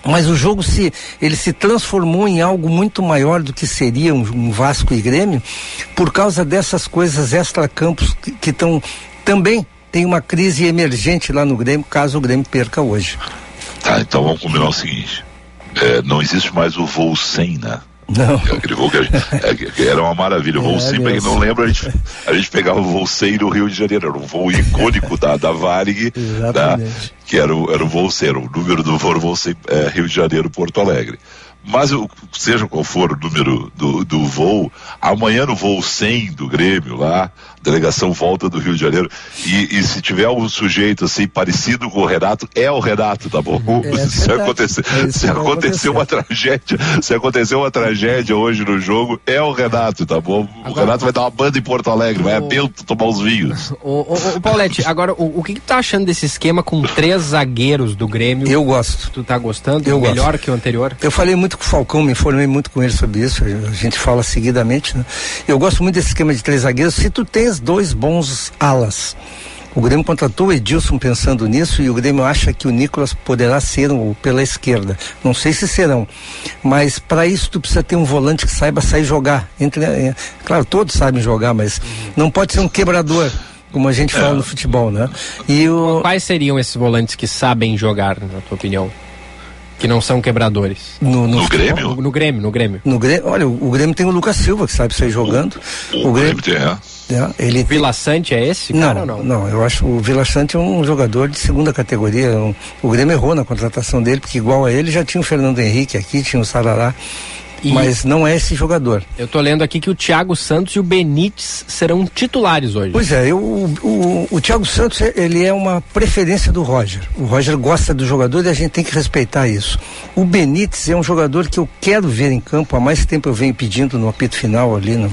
Mas o jogo se ele se transformou em algo muito maior do que seria um, um Vasco e Grêmio, por causa dessas coisas extra-campos que estão também tem uma crise emergente lá no Grêmio, caso o Grêmio perca hoje. Tá, então vamos combinar o seguinte: é, não existe mais o voo 100, né? Não. Aquele voo que, gente, é, que, era uma maravilha. O voo é, 100, pra quem não lembra, a gente, a gente pegava o voo 100 no Rio de Janeiro. Era um voo icônico da, da Varig, da, que era o, era o voo 100, o número do voo, voo 100, é, Rio de Janeiro, Porto Alegre. Mas seja qual for o número do, do voo, amanhã no voo 100 do Grêmio lá, delegação volta do Rio de Janeiro. E, e, se tiver um sujeito assim parecido com o Renato, é o Renato, tá bom? É, se acontecer, é se acontecer uma tragédia, se acontecer uma tragédia hoje no jogo, é o Renato, tá bom? Agora, o Renato vai dar uma banda em Porto Alegre, o, vai a Bento tomar os vinhos. O, o, o Paulette, agora o, o que, que tu tá achando desse esquema com três zagueiros do Grêmio? Eu gosto. Tu tá gostando? Eu Melhor gosto. que o anterior? Eu falei muito com o Falcão, me informei muito com ele sobre isso, a gente fala seguidamente, né? Eu gosto muito desse esquema de três zagueiros. Se tu tens dois bons alas. O Grêmio contratou o Edilson pensando nisso e o Grêmio acha que o Nicolas poderá ser um, pela esquerda. Não sei se serão, mas para isso tu precisa ter um volante que saiba sair jogar. Entre, é, claro, todos sabem jogar, mas não pode ser um quebrador como a gente fala é. no futebol, né? E o... Quais seriam esses volantes que sabem jogar, na tua opinião? Que não são quebradores. No, no, no Grêmio? No, no, Grêmio, no Grêmio. No Grêmio, olha, o, o Grêmio tem o Lucas Silva, que sabe sair jogando. O, o, o Grêmio, Grêmio tem, é. É, ele o Vila Sante é esse cara não, não? Não, eu acho o Vila Sante é um jogador de segunda categoria. Um, o Grêmio errou na contratação dele, porque igual a ele já tinha o Fernando Henrique aqui, tinha o Sarará. E mas não é esse jogador. Eu tô lendo aqui que o Thiago Santos e o Benítez serão titulares hoje. Pois é, eu, o, o, o Thiago Santos ele é uma preferência do Roger. O Roger gosta do jogador e a gente tem que respeitar isso. O Benítez é um jogador que eu quero ver em campo, há mais tempo eu venho pedindo no apito final ali no,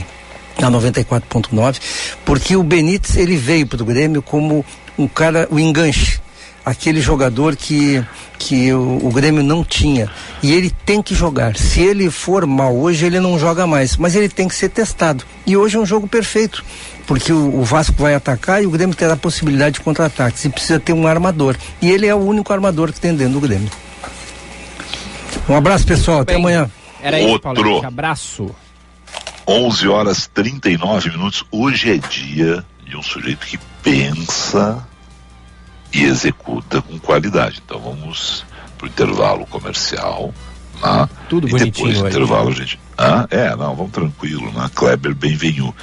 na 94.9, porque o Benítez ele veio para o Grêmio como um cara, o enganche, aquele jogador que, que o, o, Grêmio não tinha. E ele tem que jogar. Se ele for mal hoje, ele não joga mais, mas ele tem que ser testado. E hoje é um jogo perfeito, porque o, o Vasco vai atacar e o Grêmio terá a possibilidade de contra-ataques. E precisa ter um armador. E ele é o único armador que tem dentro do Grêmio. Um abraço, pessoal. Até amanhã. Era isso, Paulo. Abraço. 11 horas 39 minutos. Hoje é dia de um sujeito que pensa e executa com qualidade. Então vamos para o intervalo comercial. Né? Tudo e bonitinho depois do intervalo, gente. Ah, é, não, vamos tranquilo. Né? Kleber, bem-vindo.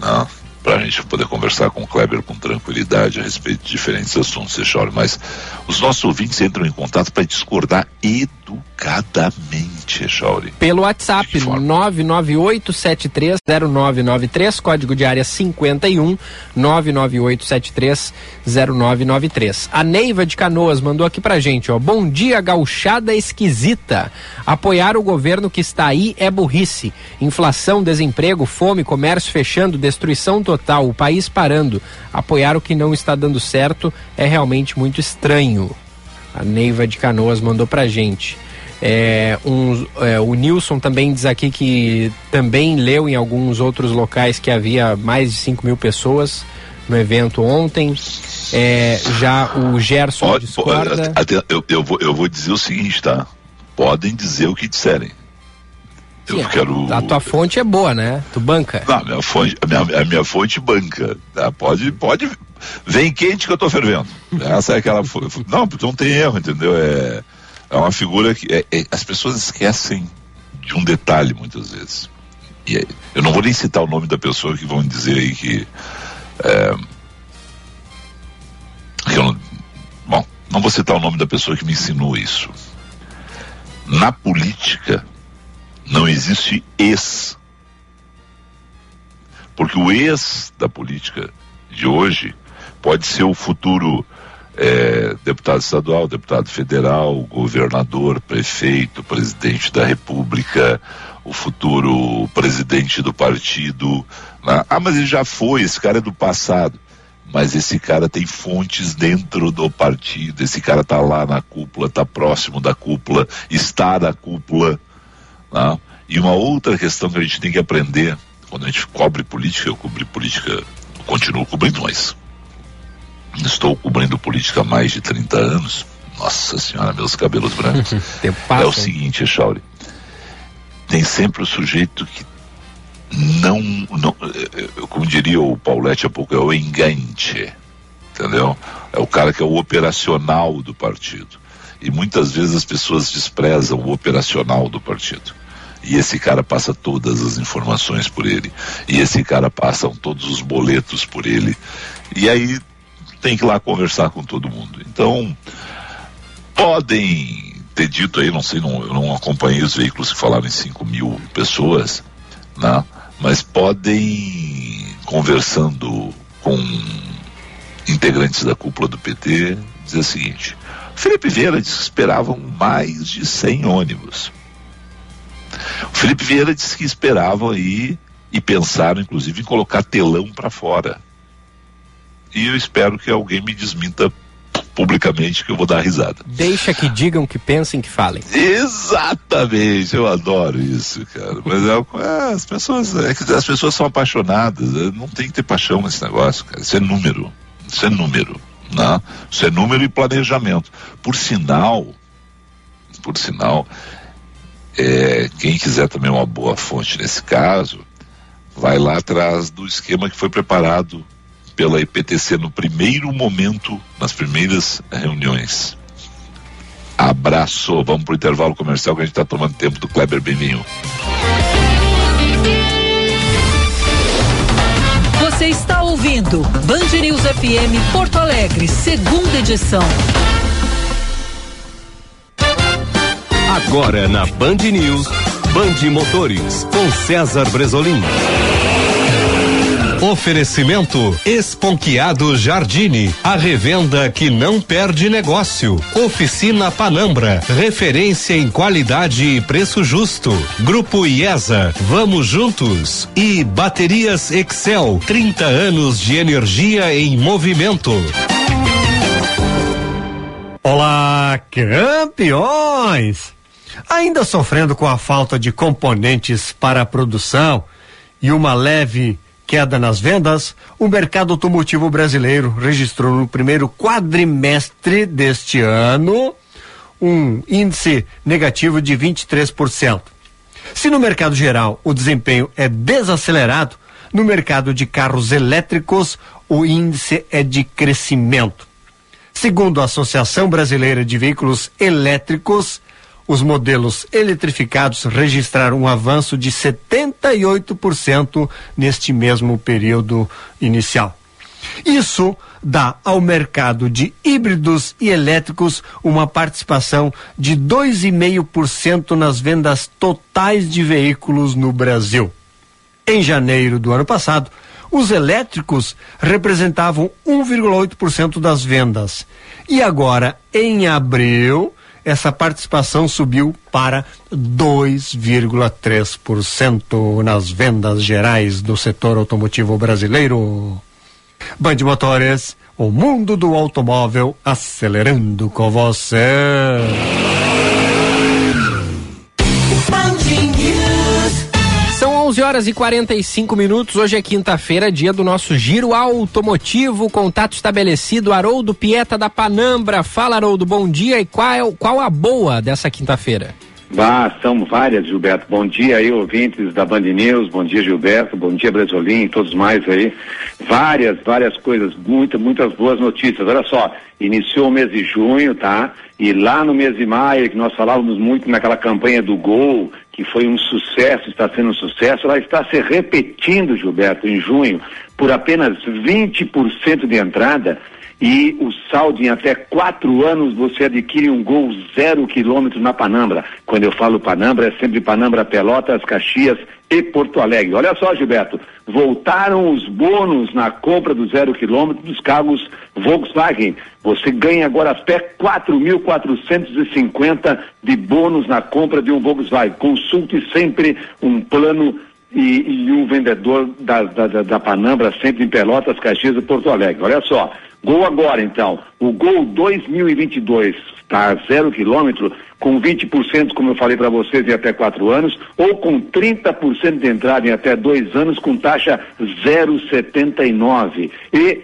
Né? Para a gente poder conversar com o Kleber com tranquilidade a respeito de diferentes assuntos, Seixauri. Mas os nossos ouvintes entram em contato para discordar educadamente Echauri. Pelo WhatsApp, 998730993, código de área 51 998730993. A Neiva de Canoas mandou aqui pra gente, ó. Bom dia, gauchada esquisita. Apoiar o governo que está aí é burrice. Inflação, desemprego, fome, comércio fechando, destruição total, o país parando. Apoiar o que não está dando certo é realmente muito estranho. A Neiva de Canoas mandou pra gente. É, um, é, o Nilson também diz aqui que também leu em alguns outros locais que havia mais de 5 mil pessoas no evento ontem. É, já o Gerson pode, discorda. Eu, eu, vou, eu vou dizer o seguinte, tá? Podem dizer o que disserem. Eu quero. A tua fonte é boa, né? Tu banca. Não, a minha fonte, a minha, a minha fonte banca. Tá? Pode, pode. Vem quente que eu tô fervendo. Essa é aquela. Não, não tem erro, entendeu? É, é uma figura que. É, é, as pessoas esquecem de um detalhe muitas vezes. E é, eu não vou nem citar o nome da pessoa que vão dizer aí que. É, que eu não, bom, não vou citar o nome da pessoa que me ensinou isso. Na política, não existe ex. Porque o ex da política de hoje pode ser o futuro é, deputado estadual, deputado federal, governador, prefeito, presidente da república, o futuro presidente do partido. Né? Ah, mas ele já foi, esse cara é do passado. Mas esse cara tem fontes dentro do partido, esse cara está lá na cúpula, está próximo da cúpula, está na cúpula. Né? E uma outra questão que a gente tem que aprender, quando a gente cobre política, eu cobri política, eu continuo cobrindo, mas estou cobrindo política há mais de 30 anos. Nossa senhora, meus cabelos brancos. é o seguinte, Echauri. Tem sempre o sujeito que não, não, como diria o Paulette há pouco, é o engante, entendeu? É o cara que é o operacional do partido. E muitas vezes as pessoas desprezam o operacional do partido. E esse cara passa todas as informações por ele. E esse cara passa todos os boletos por ele. E aí tem que ir lá conversar com todo mundo. Então, podem ter dito aí, não sei, não, eu não acompanhei os veículos que falaram em 5 mil pessoas, né? mas podem, conversando com integrantes da cúpula do PT, dizer o seguinte: Felipe Vieira disse que esperavam mais de 100 ônibus. O Felipe Vieira disse que esperavam aí e pensaram, inclusive, em colocar telão para fora. E eu espero que alguém me desminta publicamente que eu vou dar risada. Deixa que digam, que pensem, que falem. Exatamente, eu adoro isso, cara. Mas é, é, as pessoas, é as pessoas são apaixonadas, é, não tem que ter paixão nesse negócio, cara. Isso é número, isso é número, né? Isso é número e planejamento. Por sinal, por sinal, é, quem quiser também uma boa fonte nesse caso, vai lá atrás do esquema que foi preparado pela IPTC no primeiro momento, nas primeiras reuniões. Abraço, vamos para o intervalo comercial que a gente está tomando tempo do Kleber Beninho. Você está ouvindo Band News FM Porto Alegre, segunda edição. Agora na Band News, Band Motores, com César Bresolim. Oferecimento Esponquiado Jardine, a revenda que não perde negócio. Oficina Panambra, referência em qualidade e preço justo. Grupo IESA, vamos juntos. E Baterias Excel, 30 anos de energia em movimento. Olá, campeões! Ainda sofrendo com a falta de componentes para a produção e uma leve queda nas vendas, o mercado automotivo brasileiro registrou no primeiro quadrimestre deste ano um índice negativo de 23%. Se no mercado geral o desempenho é desacelerado, no mercado de carros elétricos o índice é de crescimento. Segundo a Associação Brasileira de Veículos Elétricos, os modelos eletrificados registraram um avanço de 78% neste mesmo período inicial. Isso dá ao mercado de híbridos e elétricos uma participação de 2,5% nas vendas totais de veículos no Brasil. Em janeiro do ano passado, os elétricos representavam 1,8% das vendas. E agora, em abril, essa participação subiu para 2,3% nas vendas gerais do setor automotivo brasileiro. Band Motores, o mundo do automóvel acelerando com você. Horas e 45 minutos. Hoje é quinta-feira, dia do nosso giro automotivo. Contato estabelecido. Haroldo Pieta da Panambra. Fala, Haroldo, bom dia. E qual, qual a boa dessa quinta-feira? Bah, são várias, Gilberto. Bom dia aí, ouvintes da Band News. Bom dia, Gilberto. Bom dia, Bresolim todos mais aí. Várias, várias coisas, muitas, muitas boas notícias. Olha só, iniciou o mês de junho, tá? E lá no mês de maio, que nós falávamos muito naquela campanha do Gol, que foi um sucesso, está sendo um sucesso, ela está se repetindo, Gilberto, em junho, por apenas 20% de entrada e o saldo em até quatro anos você adquire um gol zero quilômetro na Panambra. Quando eu falo Panambra, é sempre Panambra, Pelotas, Caxias e Porto Alegre. Olha só, Gilberto, voltaram os bônus na compra do zero quilômetro dos carros Volkswagen. Você ganha agora até 4.450 de bônus na compra de um Volkswagen. Consulte sempre um plano e, e um vendedor da, da, da Panambra, sempre em Pelotas, Caxias e Porto Alegre. Olha só, Gol agora, então. O Gol 2022 está a zero quilômetro, com 20%, como eu falei para vocês, em até quatro anos, ou com 30% de entrada em até dois anos, com taxa 0,79. E,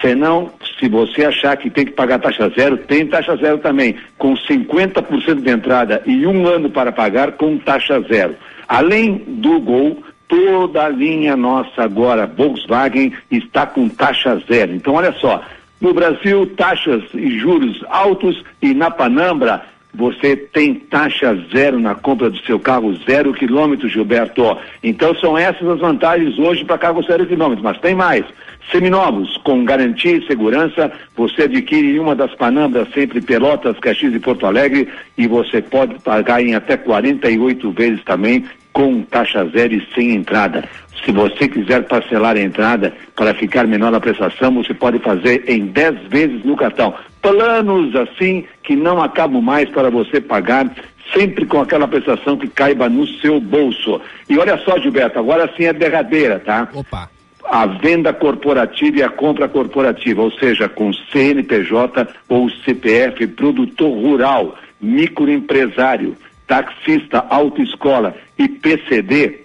se não, se você achar que tem que pagar taxa zero, tem taxa zero também, com 50% de entrada e um ano para pagar com taxa zero. Além do Gol, toda a linha nossa agora, Volkswagen, está com taxa zero. Então, olha só, no Brasil, taxas e juros altos e na Panambra, você tem taxa zero na compra do seu carro, zero quilômetro, Gilberto. Então são essas as vantagens hoje para carro zero quilômetro, mas tem mais. Seminovos, com garantia e segurança, você adquire em uma das Panambras, sempre Pelotas, Caxias e Porto Alegre, e você pode pagar em até 48 vezes também, com taxa zero e sem entrada. Se você quiser parcelar a entrada para ficar menor a prestação, você pode fazer em 10 vezes no cartão. Planos assim que não acabam mais para você pagar sempre com aquela prestação que caiba no seu bolso. E olha só, Gilberto, agora sim é derradeira, tá? Opa. A venda corporativa e a compra corporativa, ou seja, com CNPJ ou CPF, produtor rural, microempresário, taxista, autoescola e PCD,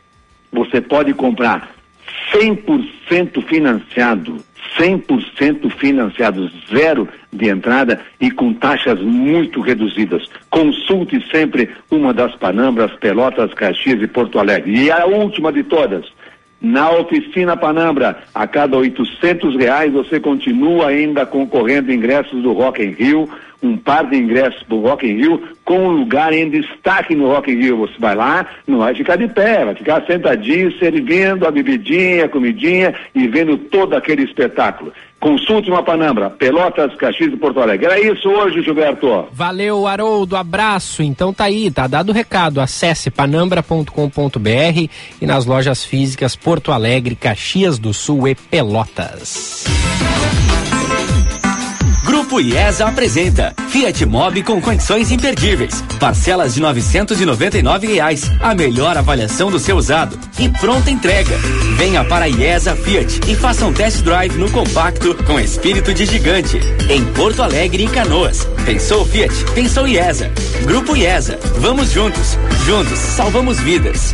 você pode comprar 100% financiado, 100% financiado, zero de entrada e com taxas muito reduzidas. Consulte sempre uma das Panambras, Pelotas, Caxias e Porto Alegre. E a última de todas, na oficina Panambra, a cada 800 reais você continua ainda concorrendo ingressos do Rock in Rio, um par de ingressos do Rock in Rio com um lugar em destaque no Rock in Rio. Você vai lá, não vai ficar de pé, vai ficar sentadinho, servindo a bebidinha, a comidinha e vendo todo aquele espetáculo. Consulte uma Panambra, Pelotas, Caxias e Porto Alegre. Era isso hoje, Gilberto. Valeu, Haroldo, abraço. Então tá aí, tá dado o recado. Acesse panambra.com.br e nas lojas físicas Porto Alegre, Caxias do Sul e Pelotas. Grupo IESA apresenta Fiat Mobi com condições imperdíveis. Parcelas de 999 reais, a melhor avaliação do seu usado e pronta entrega. Venha para a IESA Fiat e faça um test drive no compacto com espírito de gigante em Porto Alegre e Canoas. Pensou Fiat? Pensou IESA. Grupo IESA. Vamos juntos. Juntos salvamos vidas.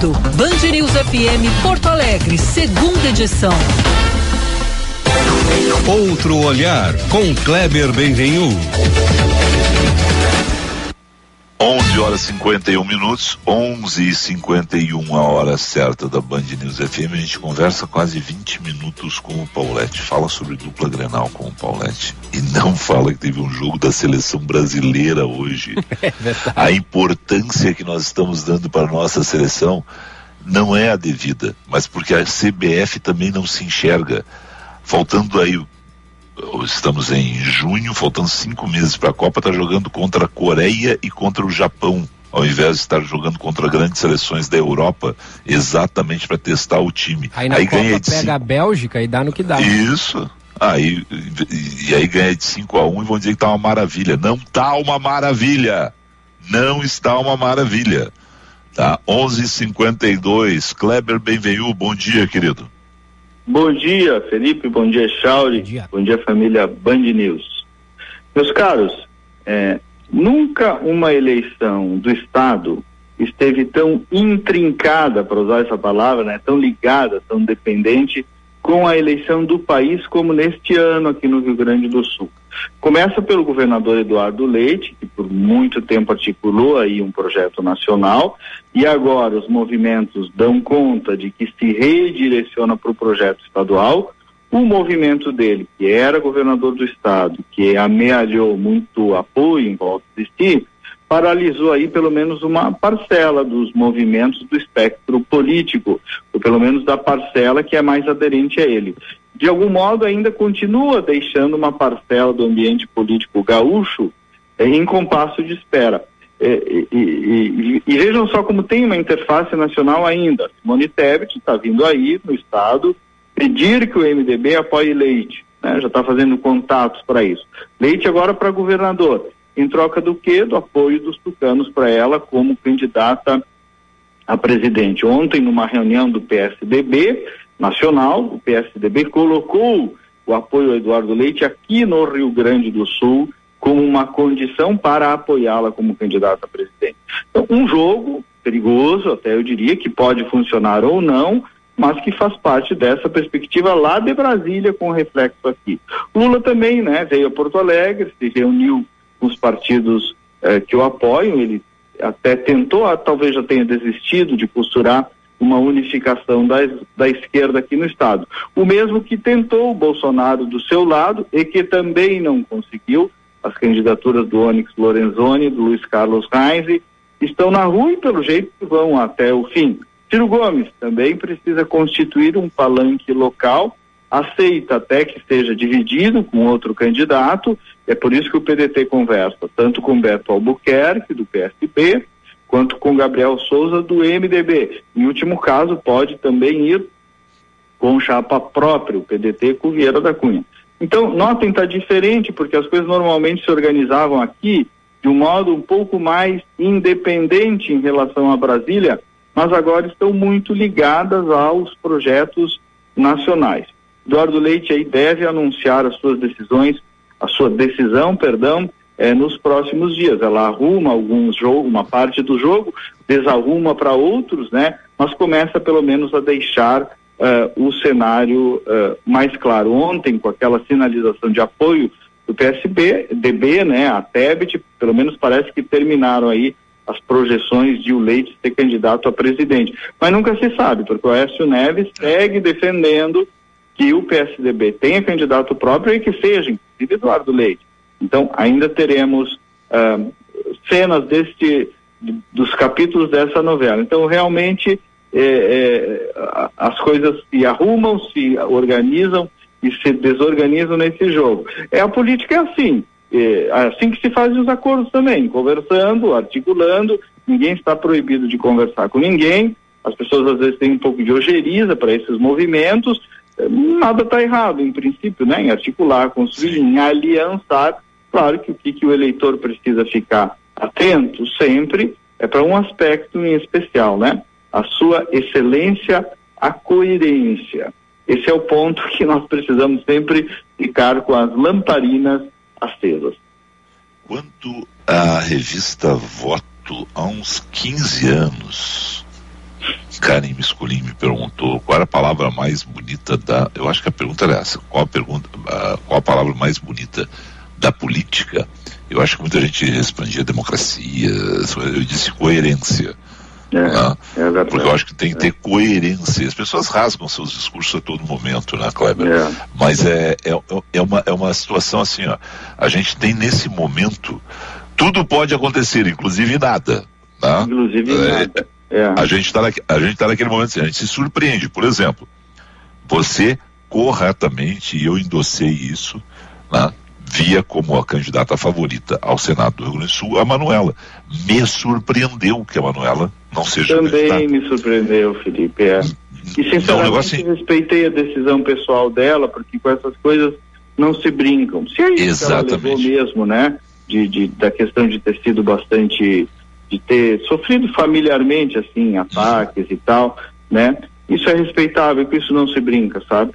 ouvindo Band News FM Porto Alegre, segunda edição. Outro olhar com Kleber Benvenu. 11 horas 51 minutos, 11 e 51 a hora certa da Band News FM. A gente conversa quase 20 minutos com o Paulette. Fala sobre dupla Grenal com o Paulette. E não fala que teve um jogo da seleção brasileira hoje. É. A importância que nós estamos dando para a nossa seleção não é a devida, mas porque a CBF também não se enxerga. Faltando aí estamos em junho, faltando cinco meses para a Copa, está jogando contra a Coreia e contra o Japão, ao invés de estar jogando contra grandes seleções da Europa, exatamente para testar o time. Aí na Copa ganha de pega a Bélgica e dá no que dá. Isso. Aí, e, e aí ganha de 5 a 1 um, e vão dizer que tá uma maravilha. Não tá uma maravilha. Não está uma maravilha. Tá? 11:52. Kleber Benvenu, bom dia, querido. Bom dia, Felipe. Bom dia, Chauri. Bom dia, Bom dia família Band News. Meus caros, é, nunca uma eleição do Estado esteve tão intrincada, para usar essa palavra, né, tão ligada, tão dependente com a eleição do país como neste ano aqui no Rio Grande do Sul. Começa pelo governador Eduardo Leite, que por muito tempo articulou aí um projeto nacional, e agora os movimentos dão conta de que se redireciona para o projeto estadual. O movimento dele, que era governador do estado, que amealhou muito apoio em volta de si, paralisou aí pelo menos uma parcela dos movimentos do espectro político, ou pelo menos da parcela que é mais aderente a ele de algum modo ainda continua deixando uma parcela do ambiente político gaúcho eh, em compasso de espera. Eh, e, e, e, e, vejam só como tem uma interface nacional ainda. Simone Tebet está vindo aí no Estado pedir que o MDB apoie Leite. Né? Já está fazendo contatos para isso. Leite agora para governador. Em troca do quê? Do apoio dos tucanos para ela como candidata a presidente. Ontem, numa reunião do PSDB, nacional, o PSDB colocou o apoio ao Eduardo Leite aqui no Rio Grande do Sul como uma condição para apoiá-la como candidata a presidente. Então, um jogo perigoso, até eu diria, que pode funcionar ou não, mas que faz parte dessa perspectiva lá de Brasília com reflexo aqui. Lula também, né, veio a Porto Alegre, se reuniu com os partidos eh, que o apoiam, ele até tentou, talvez já tenha desistido de costurar uma unificação da, da esquerda aqui no estado. O mesmo que tentou o Bolsonaro do seu lado e que também não conseguiu. As candidaturas do Onyx Lorenzoni, do Luiz Carlos Reis, estão na rua e pelo jeito vão até o fim. Ciro Gomes também precisa constituir um palanque local, aceita até que seja dividido com outro candidato, é por isso que o PDT conversa tanto com Beto Albuquerque, do PSB, quanto com Gabriel Souza do MDB. Em último caso, pode também ir com chapa própria, o PDT com Vieira da Cunha. Então, notem, está diferente, porque as coisas normalmente se organizavam aqui de um modo um pouco mais independente em relação a Brasília, mas agora estão muito ligadas aos projetos nacionais. Eduardo Leite aí deve anunciar as suas decisões, a sua decisão, perdão, é, nos próximos dias. Ela arruma alguns jogos, uma parte do jogo, desarruma para outros, né? Mas começa pelo menos a deixar uh, o cenário uh, mais claro. Ontem, com aquela sinalização de apoio do PSB, DB, né? A Tebet, pelo menos parece que terminaram aí as projeções de o Leite ser candidato a presidente. Mas nunca se sabe, porque o Aécio Neves segue defendendo que o PSDB tenha candidato próprio e que seja, inclusive, Eduardo Leite. Então, ainda teremos uh, cenas deste, dos capítulos dessa novela. Então, realmente, é, é, as coisas se arrumam, se organizam e se desorganizam nesse jogo. É a política é assim. é assim que se fazem os acordos também, conversando, articulando, ninguém está proibido de conversar com ninguém, as pessoas às vezes têm um pouco de ojeriza para esses movimentos, nada está errado, em princípio, né, em articular, construir, em aliançar, claro que o que, que o eleitor precisa ficar atento sempre é para um aspecto em especial, né, a sua excelência, a coerência. Esse é o ponto que nós precisamos sempre ficar com as lamparinas acesas. Quando a revista Voto, há uns 15 anos, Karen Misculin me perguntou qual era a palavra mais bonita da. Eu acho que a pergunta era essa: qual a, pergunta, qual a palavra mais bonita da política? Eu acho que muita gente respondia democracia, eu disse coerência. É, né? é Porque eu acho que tem que ter coerência. As pessoas rasgam seus discursos a todo momento, né, Kleber? É. Mas é, é, é, uma, é uma situação assim, ó. A gente tem nesse momento, tudo pode acontecer, inclusive nada. Né? Inclusive é, nada. É. A gente está a gente tá naquele momento assim, a gente se surpreende. Por exemplo, você corretamente, e eu endossei isso, né? via como a candidata favorita ao Senado do Rio Grande do Sul a Manuela. Me surpreendeu que a Manuela não seja Também candidata. me surpreendeu, Felipe. É. E sinceramente assim... respeitei a decisão pessoal dela, porque com essas coisas não se brincam. Se é isso Exatamente. que ela levou mesmo, né? De, de, da questão de ter sido bastante, de ter sofrido familiarmente, assim, ataques e tal, né? Isso é respeitável, com isso não se brinca, sabe?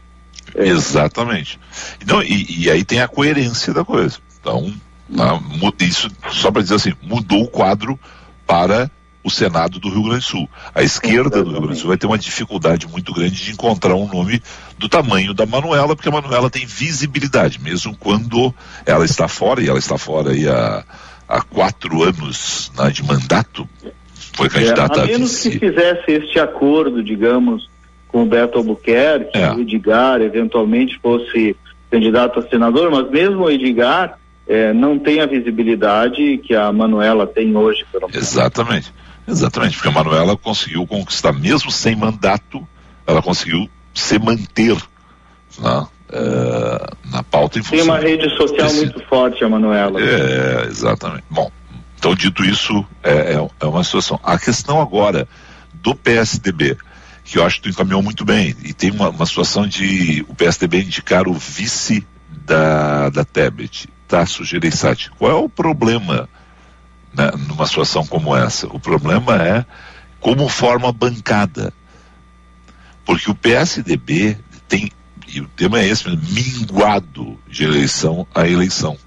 É. Exatamente. Então, e, e, aí tem a coerência da coisa. Então, tá, isso só para dizer assim, mudou o quadro para o Senado do Rio Grande do Sul. A esquerda do Rio Grande do Sul vai ter uma dificuldade muito grande de encontrar um nome do tamanho da Manuela, porque a Manuela tem visibilidade, mesmo quando ela está fora, e ela está fora aí há, há quatro anos né, de mandato, foi candidata é, a menos a que fizesse este acordo, digamos, com o Beto Albuquerque, é. o Edgar eventualmente fosse candidato a senador, mas mesmo o Edgar é, não tem a visibilidade que a Manuela tem hoje, pelo menos. Exatamente, exatamente, porque a Manuela conseguiu conquistar, mesmo sem mandato, ela conseguiu se manter na, é, na pauta em função. Tem uma rede social desse... muito forte, a Manuela. É, exatamente. Bom, então dito isso, é, é, é uma situação. A questão agora do PSDB que eu acho que tu encaminhou muito bem. E tem uma, uma situação de o PSDB indicar o vice da, da Tebet, Tasso Gereissati. Qual é o problema né, numa situação como essa? O problema é como forma bancada. Porque o PSDB tem, e o tema é esse, minguado de eleição a eleição.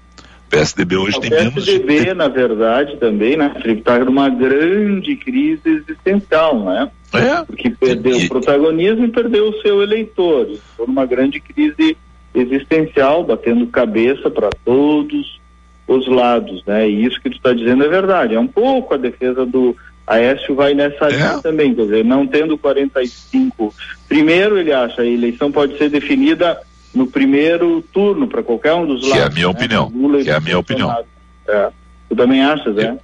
O PSDB hoje o tem PSDB, menos. O PSDB, na verdade, também, né, está numa grande crise existencial, né? É. Porque perdeu e... o protagonismo e perdeu o seu eleitor. Foi uma grande crise existencial, batendo cabeça para todos os lados, né? E isso que tu está dizendo é verdade. É um pouco a defesa do Aécio vai nessa é. linha também, quer dizer, não tendo 45. Primeiro, ele acha a eleição pode ser definida no primeiro turno para qualquer um dos que lados. É a minha né? opinião. que é a minha opinião. É. Tu também achas, é?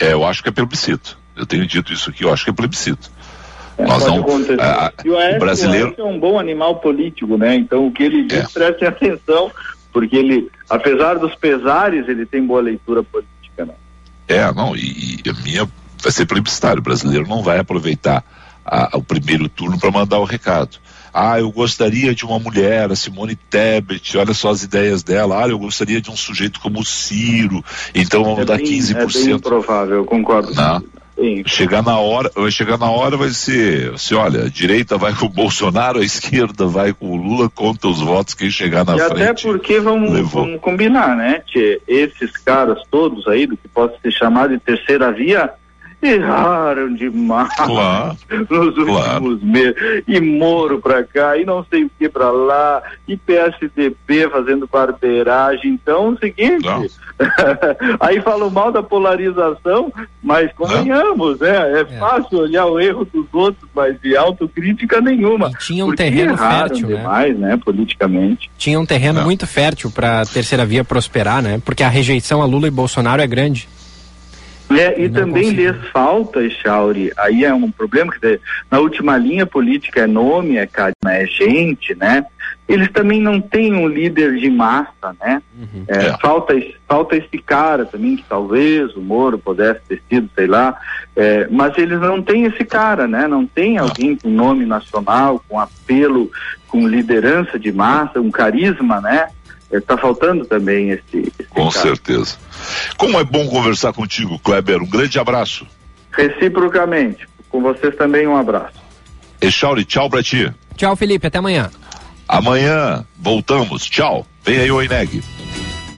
É, eu acho que é plebiscito. Eu tenho dito isso aqui, eu acho que é plebiscito. É, Nós não, a, e o, Aécio, o brasileiro o é um bom animal político, né? Então o que ele diz, é. prestem atenção, porque ele, apesar dos pesares, ele tem boa leitura política, né? É, não, e, e a minha vai ser plebiscitário. O brasileiro não vai aproveitar a, o primeiro turno para mandar o recado. Ah, eu gostaria de uma mulher, a Simone Tebet, olha só as ideias dela. Ah, eu gostaria de um sujeito como o Ciro, então vamos é dar bem, 15%. É bem improvável, eu concordo. Não. Chegar na hora, vai chegar na hora vai ser, se olha, a direita vai com o Bolsonaro, a esquerda vai com o Lula, conta os votos quem chegar na e frente. até porque vamos, vamos combinar, né? Que esses caras todos aí do que pode ser chamado de terceira via, erraram demais claro, nos últimos claro. meses. E Moro pra cá, e não sei o que pra lá, e PSDB fazendo barbeiragem. Então, é o seguinte, aí falam mal da polarização, mas convenhamos, né? É, é, fácil olhar o erro dos outros, mas de autocrítica nenhuma. E tinha um terreno fértil, né? demais, né? né? Politicamente. Tinha um terreno não. muito fértil para terceira via prosperar, né? Porque a rejeição a Lula e Bolsonaro é grande. É, e também lhes falta, Chauri, aí é um problema, que na última linha política é nome, é carisma, é gente, né? Eles também não têm um líder de massa, né? Uhum. É, é. Falta, falta esse cara também, que talvez o Moro pudesse ter sido, sei lá, é, mas eles não têm esse cara, né? Não tem alguém com nome nacional, com apelo, com liderança de massa, um carisma, né? Está é, faltando também esse. esse Com certeza. Como é bom conversar contigo, Kleber. Um grande abraço. Reciprocamente. Com vocês também um abraço. Echauri, tchau pra ti. Tchau, Felipe. Até amanhã. Amanhã voltamos. Tchau. Vem aí o Eneg.